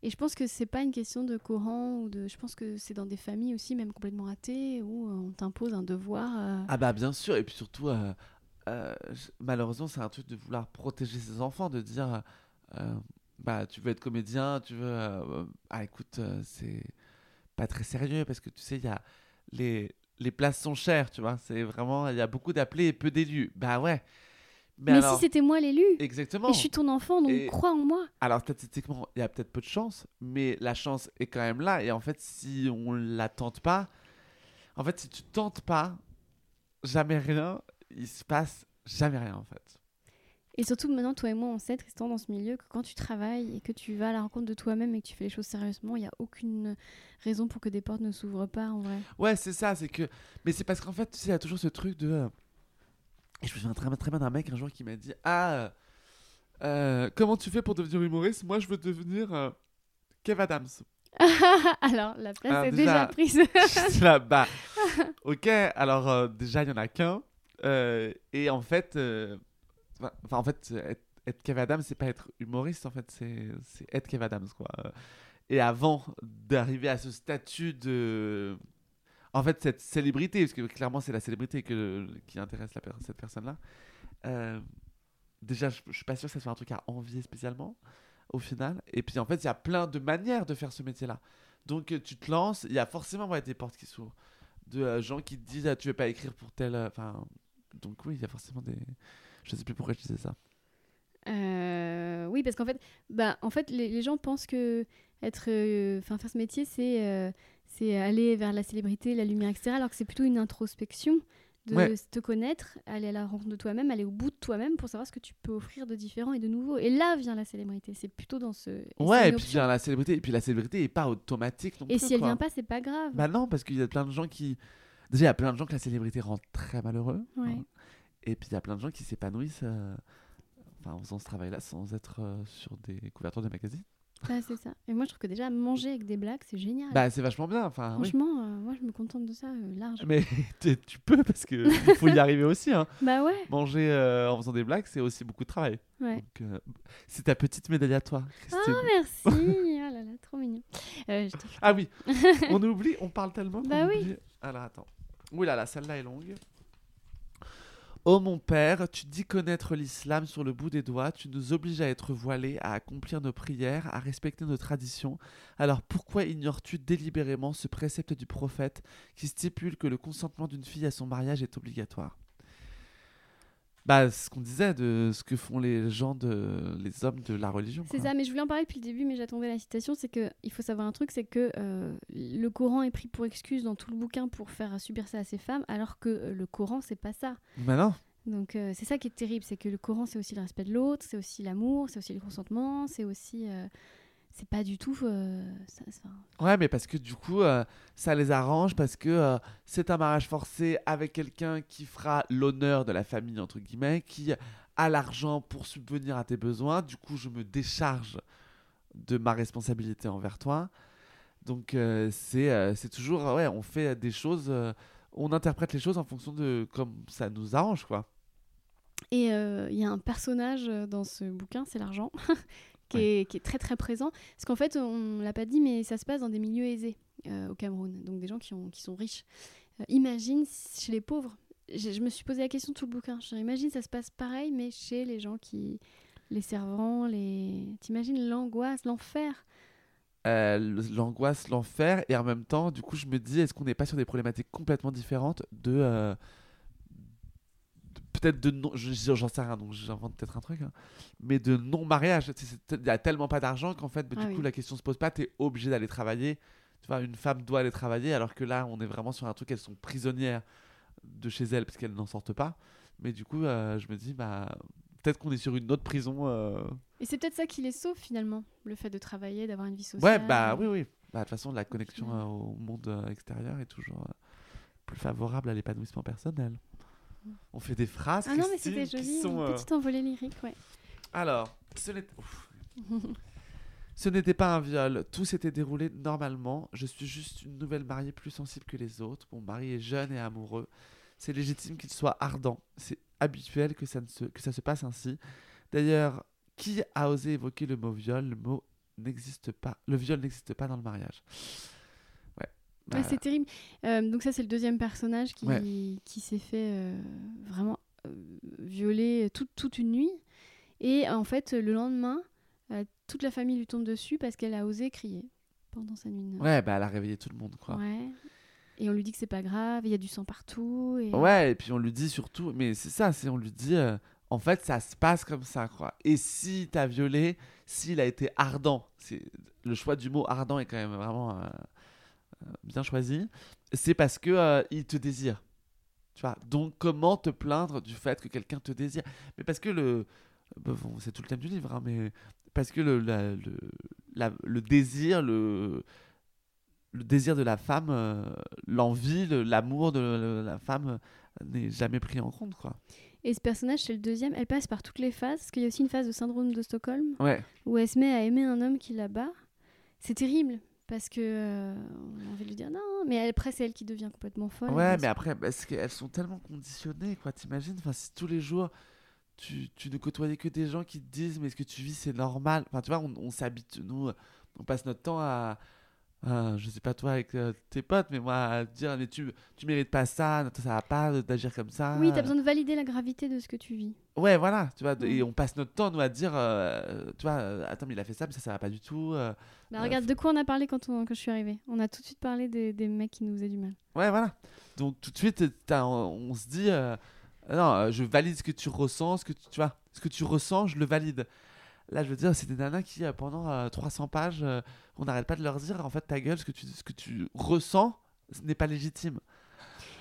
Et je pense que c'est pas une question de Coran ou de. Je pense que c'est dans des familles aussi, même complètement athées, où euh, on t'impose un devoir. euh, Ah bah bien sûr, et puis surtout, euh, malheureusement, c'est un truc de vouloir protéger ses enfants, de dire, bah tu veux être comédien, tu veux... ah écoute, c'est pas très sérieux, parce que tu sais, il y a... Les, les places sont chères, tu vois, c'est vraiment... Il y a beaucoup d'appelés et peu d'élus. Bah ouais. Mais, Mais, alors... si c'était moi l'élu, Exactement. et je suis ton enfant, donc Et- crois en moi. Alors statistiquement, il y a peut-être peu de chance, mais la chance est quand même là. Et en fait, si on la tente pas, en fait, si tu tentes pas, jamais rien, il se passe jamais rien en fait. Et surtout, maintenant, toi et moi, on sait, Tristan, dans ce milieu, que quand tu travailles et que tu vas à la rencontre de toi-même et que tu fais les choses sérieusement, il n'y a aucune raison pour que des portes ne s'ouvrent pas, en vrai. Ouais, c'est ça, c'est que. Mais c'est parce qu'en fait, tu sais, il y a toujours ce truc de. Et je me souviens très, très bien d'un mec un jour qui m'a dit Ah, euh, euh, comment tu fais pour devenir humoriste? Moi, je veux devenir euh, Kev Adams. Alors, la place Alors, est déjà- déjà prise. J'étais là, bah, ok, alors euh, déjà, il n'y en a qu'un. et en fait, enfin, en fait être, être Kev Adams, c'est pas être humoriste, en fait, c'est être Kev Adams, quoi. Et avant d'arriver à ce statut de. En fait, cette célébrité, parce que clairement, c'est la célébrité qui intéresse cette personne-là. euh, déjà, je, je suis pas sûr que ça soit un truc à envier spécialement, au final. Et puis, en fait, il y a plein de manières de faire ce métier-là. Donc euh, tu te lances, il y a forcément des portes qui s'ouvrent. De euh, gens qui te disent ah, tu veux pas écrire pour tel. Enfin, donc oui, il y a forcément des. Je sais plus pourquoi je disais ça. Oui, parce qu'en fait, bah, en fait les, gens pensent que être, faire ce métier, c'est c'est aller vers la célébrité, la lumière, etc. Alors que c'est plutôt une introspection de Ouais. te connaître, aller à la rencontre de toi-même, aller au bout de toi-même pour savoir ce que tu peux offrir de différent et de nouveau. Et là vient la célébrité. C'est plutôt dans ce. ouais, et puis bien, la célébrité. Et puis la célébrité est pas automatique non Et plus, si elle quoi. vient pas, c'est pas grave. Bah non, parce qu'il y a plein de gens qui. Déjà, il y a plein de gens que la célébrité rend très malheureux. Ouais. hein. Et puis il y a plein de gens qui s'épanouissent euh, enfin, en faisant ce travail-là sans être euh, sur des couvertures de magazines. Ouais, c'est ça. Et moi, je trouve que déjà manger avec des blagues, c'est génial. Bah c'est vachement bien. Enfin, oui. Franchement, euh, moi, je me contente de ça euh, large. Mais tu peux parce que il faut y arriver aussi. Hein. Bah ouais. Manger euh, en faisant des blagues, c'est aussi beaucoup de travail. Ouais. Euh, c'est ta petite médaille à toi, Christine. Ah, merci. oh là là, trop mignon. Je Ah oui, on oublie, on parle tellement. Bah oui. oublie. Alors attends. Ouh là là, celle-là est longue. Ô mon père, tu dis connaître l'islam sur le bout des doigts, tu nous obliges à être voilés, à accomplir nos prières, à respecter nos traditions. Alors pourquoi ignores-tu délibérément ce précepte du prophète qui stipule que le consentement d'une fille à son mariage est obligatoire? Bah, ce qu'on disait de ce que font les gens, de, les hommes de la religion. C'est ça, mais je voulais en parler depuis le début, mais j'attendais la citation. C'est que il faut savoir un truc, c'est que euh, le Coran est pris pour excuse dans tout le bouquin pour faire subir ça à ces femmes, alors que euh, le Coran c'est pas ça. Bah non. Donc euh, c'est ça qui est terrible, c'est que le Coran c'est aussi le respect de l'autre, c'est aussi l'amour, c'est aussi le consentement, c'est aussi c'est pas du tout. Euh, ça, ça... Ouais, mais parce que du coup, euh, ça les arrange parce que euh, c'est un mariage forcé avec quelqu'un qui fera l'honneur de la famille, entre guillemets, qui a l'argent pour subvenir à tes besoins. Du coup, je me décharge de ma responsabilité envers toi. Donc, c'est c'est toujours. Ouais, on fait des choses. on interprète les choses en fonction de comme ça nous arrange, quoi. Et il y a un personnage dans ce bouquin, c'est l'argent. qui, est, très très présent. Parce qu'en fait, on ne l'a pas dit, mais ça se passe dans des milieux aisés euh, au Cameroun, donc des gens qui, ont, qui sont riches. Euh, imagine chez les pauvres. Je, me suis posé la question tout le bouquin. Je imagine ça se passe pareil, mais chez les gens qui. Les servants, les. T'imagines l'angoisse, l'enfer euh, L'angoisse, l'enfer, et en même temps, du coup, je me dis, est-ce qu'on n'est pas sur des problématiques complètement différentes de peut-être de non, j'en sais rien, donc j'invente peut-être un truc, hein. mais de non-mariage. Il n'y a tellement pas d'argent qu'en fait, bah, du ah coup, la question se pose pas, tu es obligé d'aller travailler. Tu vois, une femme doit aller travailler, alors que là, on est vraiment sur un truc, elles sont prisonnières de chez elles parce qu'elles n'en sortent pas. Mais du coup, euh, je me dis, bah, peut-être qu'on est sur une autre prison. Euh. Et c'est peut-être ça qui les sauve finalement, le fait de travailler, d'avoir une vie sociale. Ouais, bah oui, oui. Bah, de toute façon, la connexion euh, au monde extérieur est toujours plus favorable à l'épanouissement personnel. On fait des phrases. Ah non, mais c'était joli. Sont, une euh, petite envolée lyrique, ouais. Alors, ce n'était. ce n'était pas un viol. Tout s'était déroulé normalement. Je suis juste une nouvelle mariée plus sensible que les autres. Mon mari est jeune et amoureux. C'est légitime qu'il soit ardent. C'est habituel que ça, ne se... que ça se passe ainsi. D'ailleurs, qui a osé évoquer le mot viol? Le mot n'existe pas. Le viol n'existe pas dans le mariage. Bah, c'est terrible. Euh, donc ça, c'est le deuxième personnage qui, qui s'est fait euh, vraiment euh, violer toute, toute une nuit. Et en fait, le lendemain, toute la famille lui tombe dessus parce qu'elle a osé crier pendant sa nuit. Ouais, bah elle a réveillé tout le monde, quoi. Ouais. Et on lui dit que c'est pas grave, il y a du sang partout. Et... Ouais, et puis on lui dit surtout, mais c'est ça, c'est on lui dit, en fait, ça se passe comme ça, quoi. Et si t'as violé, s'il a été ardent, c'est le choix du mot ardent est quand même vraiment bien choisi, c'est parce que euh, il te désire. Tu vois Donc comment te plaindre du fait que quelqu'un te désire? Mais parce que le bon, c'est tout le thème du livre, hein, mais parce que le, le, le désir, le, le désir de la femme, euh, l'envie, l'amour de la femme euh, n'est jamais pris en compte, quoi. Et ce personnage, c'est le deuxième, elle passe par toutes les phases, parce qu'il y a aussi une phase de syndrome de Stockholm, ouais. où elle se met à aimer un homme qui la bat. C'est terrible, parce que euh, on a envie de lui dire non, mais après c'est elle qui devient complètement folle. Ouais, mais après parce qu'elles sont tellement conditionnées, quoi. T'imagines, enfin si tous les jours tu, tu, ne côtoyais que des gens qui te disent mais ce que tu vis c'est normal. Enfin tu vois, on, on s'habitue, nous, on passe notre temps à euh, je sais pas toi avec euh, tes potes, mais moi, à dire, mais tu, tu mérites pas ça, ça va pas d'agir comme ça. Oui, t'as besoin de valider la gravité de ce que tu vis. Ouais, voilà, tu vois, et on passe notre temps, nous, à dire, euh, tu vois, attends, mais il a fait ça, mais ça, ça va pas du tout. Bah, regarde, de quoi on a parlé quand, on, quand je suis arrivée? On a tout de suite parlé des, des, mecs qui nous faisaient du mal. Ouais, voilà. Donc, tout de suite, on, on, se dit, non, je valide ce que tu ressens, ce que tu, tu vois, ce que tu ressens, je le valide. Là, je veux dire, c'est des nanas qui, euh, pendant 300 euh, pages, euh, on n'arrête pas de leur dire, en fait, ta gueule, ce que tu, ce que tu ressens, ce n'est pas légitime.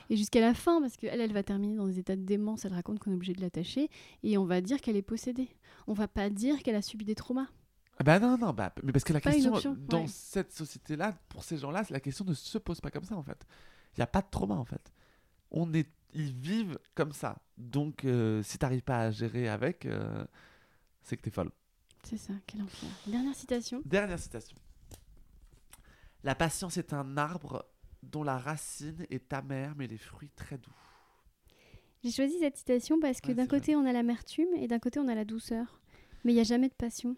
Et jusqu'à la fin, parce qu'elle, elle va terminer dans des états de démence, elle raconte qu'on est obligé de l'attacher, et on va dire qu'elle est possédée. On va pas dire qu'elle a subi des traumas. Ah bah non, non, bah, mais parce que la question, dans cette société-là, pour ces gens-là, la question ne se pose pas comme ça, en fait. Il n'y a pas de trauma, en fait. On est, ils vivent comme ça. Donc, si tu n'arrives pas à gérer avec, c'est que tu es folle. C'est ça, quel enfer. Dernière citation. Dernière citation. La patience est un arbre dont la racine est amère mais les fruits très doux. J'ai choisi cette citation parce que d'un côté on a l'amertume et d'un côté on a la douceur. Mais il n'y a jamais de passion.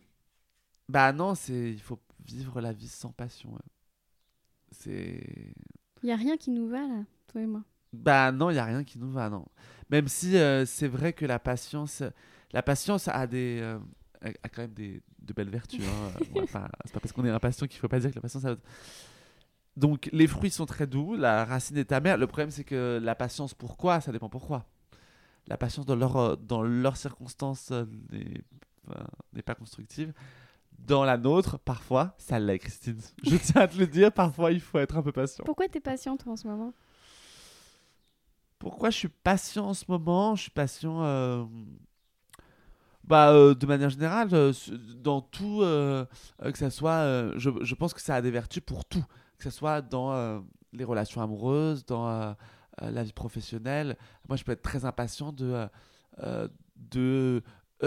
Bah non, c'est il faut vivre la vie sans passion. C'est. Il y a rien qui nous va là, toi et moi. Bah non, il y a rien qui nous va, non. Même si euh, c'est vrai que la patience, la patience a des, euh, a a quand même des, de belles vertus. Hein. C'est pas parce qu'on est impatient qu'il faut pas dire que la patience. A... Donc les fruits sont très doux, la racine est amère. Le problème c'est que la patience, pourquoi? Ça dépend pourquoi. La patience dans leur euh, dans leurs circonstances euh, n'est enfin, pas constructive. Dans la nôtre, parfois, ça l'est, Christine. Je tiens à te le dire, parfois il faut être un peu patient. Pourquoi t'es patiente en ce moment? Pourquoi je suis patient en ce moment? Je suis patient euh, bah, euh, de manière générale, euh, dans tout, euh, que ça soit, je, je pense que ça a des vertus pour tout, que ce soit dans les relations amoureuses, dans la vie professionnelle. Moi, je peux être très impatient de, de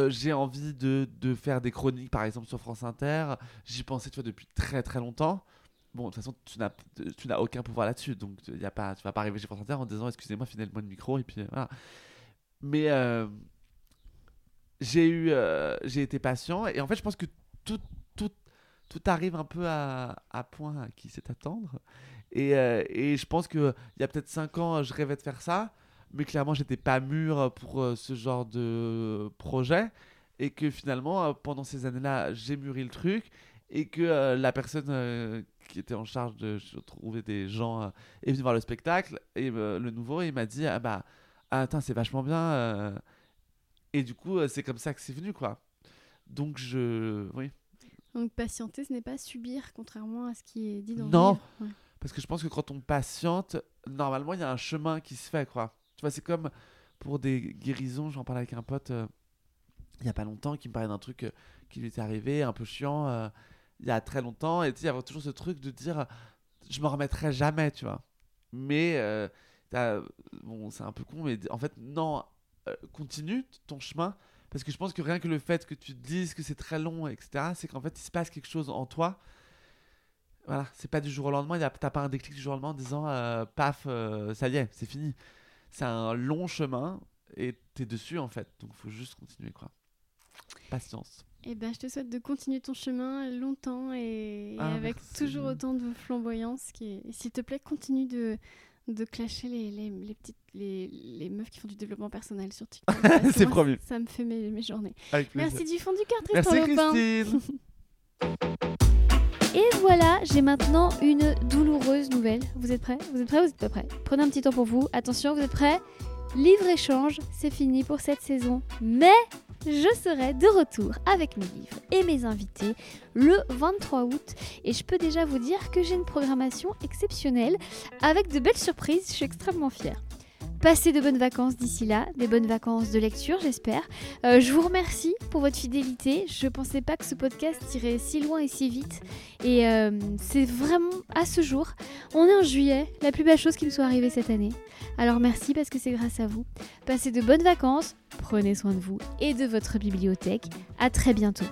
j'ai envie de, de faire des chroniques, par exemple, sur France Inter. J'y pensais, tu vois, depuis très très longtemps. Bon, de toute façon, tu n'as, aucun pouvoir là-dessus. Donc, y a pas, tu vas pas arriver chez France Inter en disant, excusez-moi, filez-moi le micro. Et puis. Mais j'ai eu, euh, j'ai été patient. Et en fait, je pense que tout, tout, tout arrive un peu à, point à qui sait attendre. Et, euh, et je pense qu'il y a peut-être 5 ans, je rêvais de faire ça. Mais clairement, j'étais pas mûr pour euh, ce genre de projet. Et que finalement, pendant ces années-là, j'ai mûri le truc. Et que la personne qui était en charge de trouver des gens est venue voir le spectacle. Et le nouveau, il m'a dit Ah bah, ah, attends, c'est vachement bien. Et du coup, euh, c'est comme ça que c'est venu, quoi. Donc, je. Oui. Donc patienter, ce n'est pas subir, contrairement à ce qui est dit dans Non. le livre. Ouais. Parce que je pense que quand on patiente, normalement, il y a un chemin qui se fait, quoi. Tu vois, c'est comme pour des guérisons. J'en parlais avec un pote euh, il y a pas longtemps qui me parlait d'un truc euh, qui lui était arrivé, un peu chiant, euh, il y a très longtemps. Et tu sais, il y avait toujours ce truc de dire je m'en remettrai jamais, tu vois. Mais, bon, c'est un peu con, mais en fait, non, continue ton chemin. Parce que je pense que rien que le fait que tu te dises que c'est très long, etc., c'est qu'en fait, il se passe quelque chose en toi. Voilà, c'est pas du jour au lendemain, t'as pas un déclic du jour au lendemain en disant euh, paf, euh, ça y est, c'est fini. C'est un long chemin et t'es dessus en fait, donc faut juste continuer quoi. Patience. Eh ben, je te souhaite de continuer ton chemin longtemps et, et Ah, avec merci. toujours autant de flamboyance. Qui et S'il te plaît, continue de, de clasher les, les, les petites les, les meufs qui font du développement personnel sur TikTok. C'est promis. Ça me fait mes, mes journées. Merci du fond du cœur, Merci Tristan Lopin. Christine. Et voilà, j'ai maintenant une douloureuse nouvelle. Vous êtes prêts? Vous êtes prêts Vous êtes pas prêts? Prenez un petit temps pour vous. Attention, vous êtes prêts? Livre-échange, c'est fini pour cette saison. Mais je serai de retour avec mes livres et mes invités le 23 août. Et je peux déjà vous dire que j'ai une programmation exceptionnelle avec de belles surprises. Je suis extrêmement fière. Passez de bonnes vacances d'ici là, des bonnes vacances de lecture, j'espère. Euh, je vous remercie pour votre fidélité. Je pensais pas que ce podcast irait si loin et si vite. Et euh, c'est vraiment à ce jour. On est en juillet, la plus belle chose qui me soit arrivée cette année. Alors merci parce que c'est grâce à vous. Passez de bonnes vacances, prenez soin de vous et de votre bibliothèque. À très bientôt.